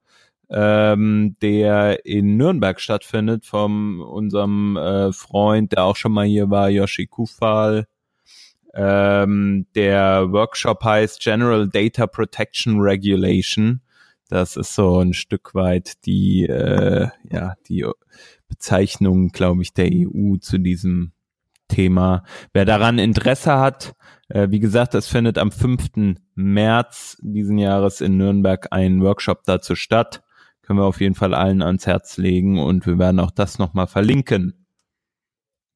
ähm, der in Nürnberg stattfindet, von unserem äh, Freund, der auch schon mal hier war, Yoshi Kufal. Ähm, der Workshop heißt General Data Protection Regulation. Das ist so ein Stück weit die, äh, ja, die Bezeichnung, glaube ich, der EU zu diesem Thema. Wer daran Interesse hat, äh, wie gesagt, es findet am 5. März diesen Jahres in Nürnberg ein Workshop dazu statt können wir auf jeden Fall allen ans Herz legen und wir werden auch das nochmal verlinken.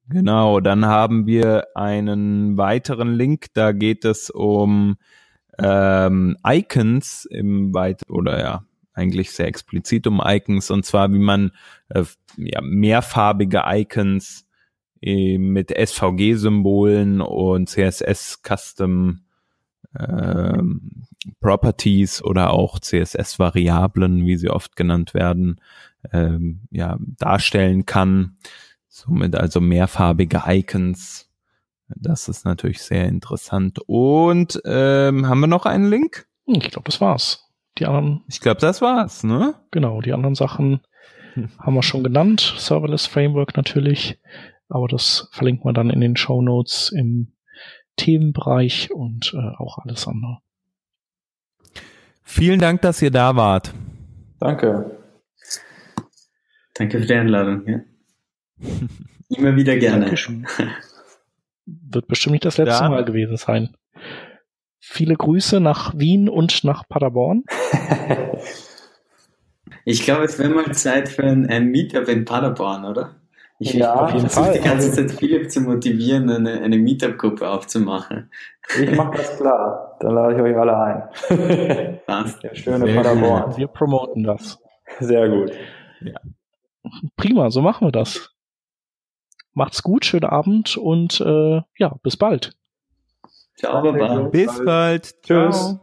Genau, dann haben wir einen weiteren Link, da geht es um ähm, Icons im weit oder ja, eigentlich sehr explizit um Icons und zwar wie man äh, ja, mehrfarbige Icons äh, mit SVG-Symbolen und CSS Custom ähm, Properties oder auch CSS-Variablen, wie sie oft genannt werden, ähm, ja, darstellen kann. Somit also mehrfarbige Icons. Das ist natürlich sehr interessant. Und ähm, haben wir noch einen Link? Hm, ich glaube, das war's. Die anderen. Ich glaube, das war's, ne? Genau, die anderen Sachen hm. haben wir schon genannt. Serverless Framework natürlich. Aber das verlinkt man dann in den Show Notes im Themenbereich und äh, auch alles andere. Vielen Dank, dass ihr da wart. Danke. Danke für die Einladung. Ja. Immer wieder gerne. Dankeschön. Wird bestimmt nicht das letzte ja. Mal gewesen sein. Viele Grüße nach Wien und nach Paderborn. ich glaube, es wäre mal Zeit für ein, ein Meetup in Paderborn, oder? Ich, ja, ich versuche die ganze Zeit Philipp zu motivieren, eine, eine Meetup-Gruppe aufzumachen. Ich mache das klar. Dann lade ich euch alle ein. Passt. Der schöne Paderborn. Wir promoten das. Sehr gut. Ja. Prima, so machen wir das. Macht's gut, schönen Abend und äh, ja, bis bald. Ciao, Baba. Bis bald. Tschüss. Ciao.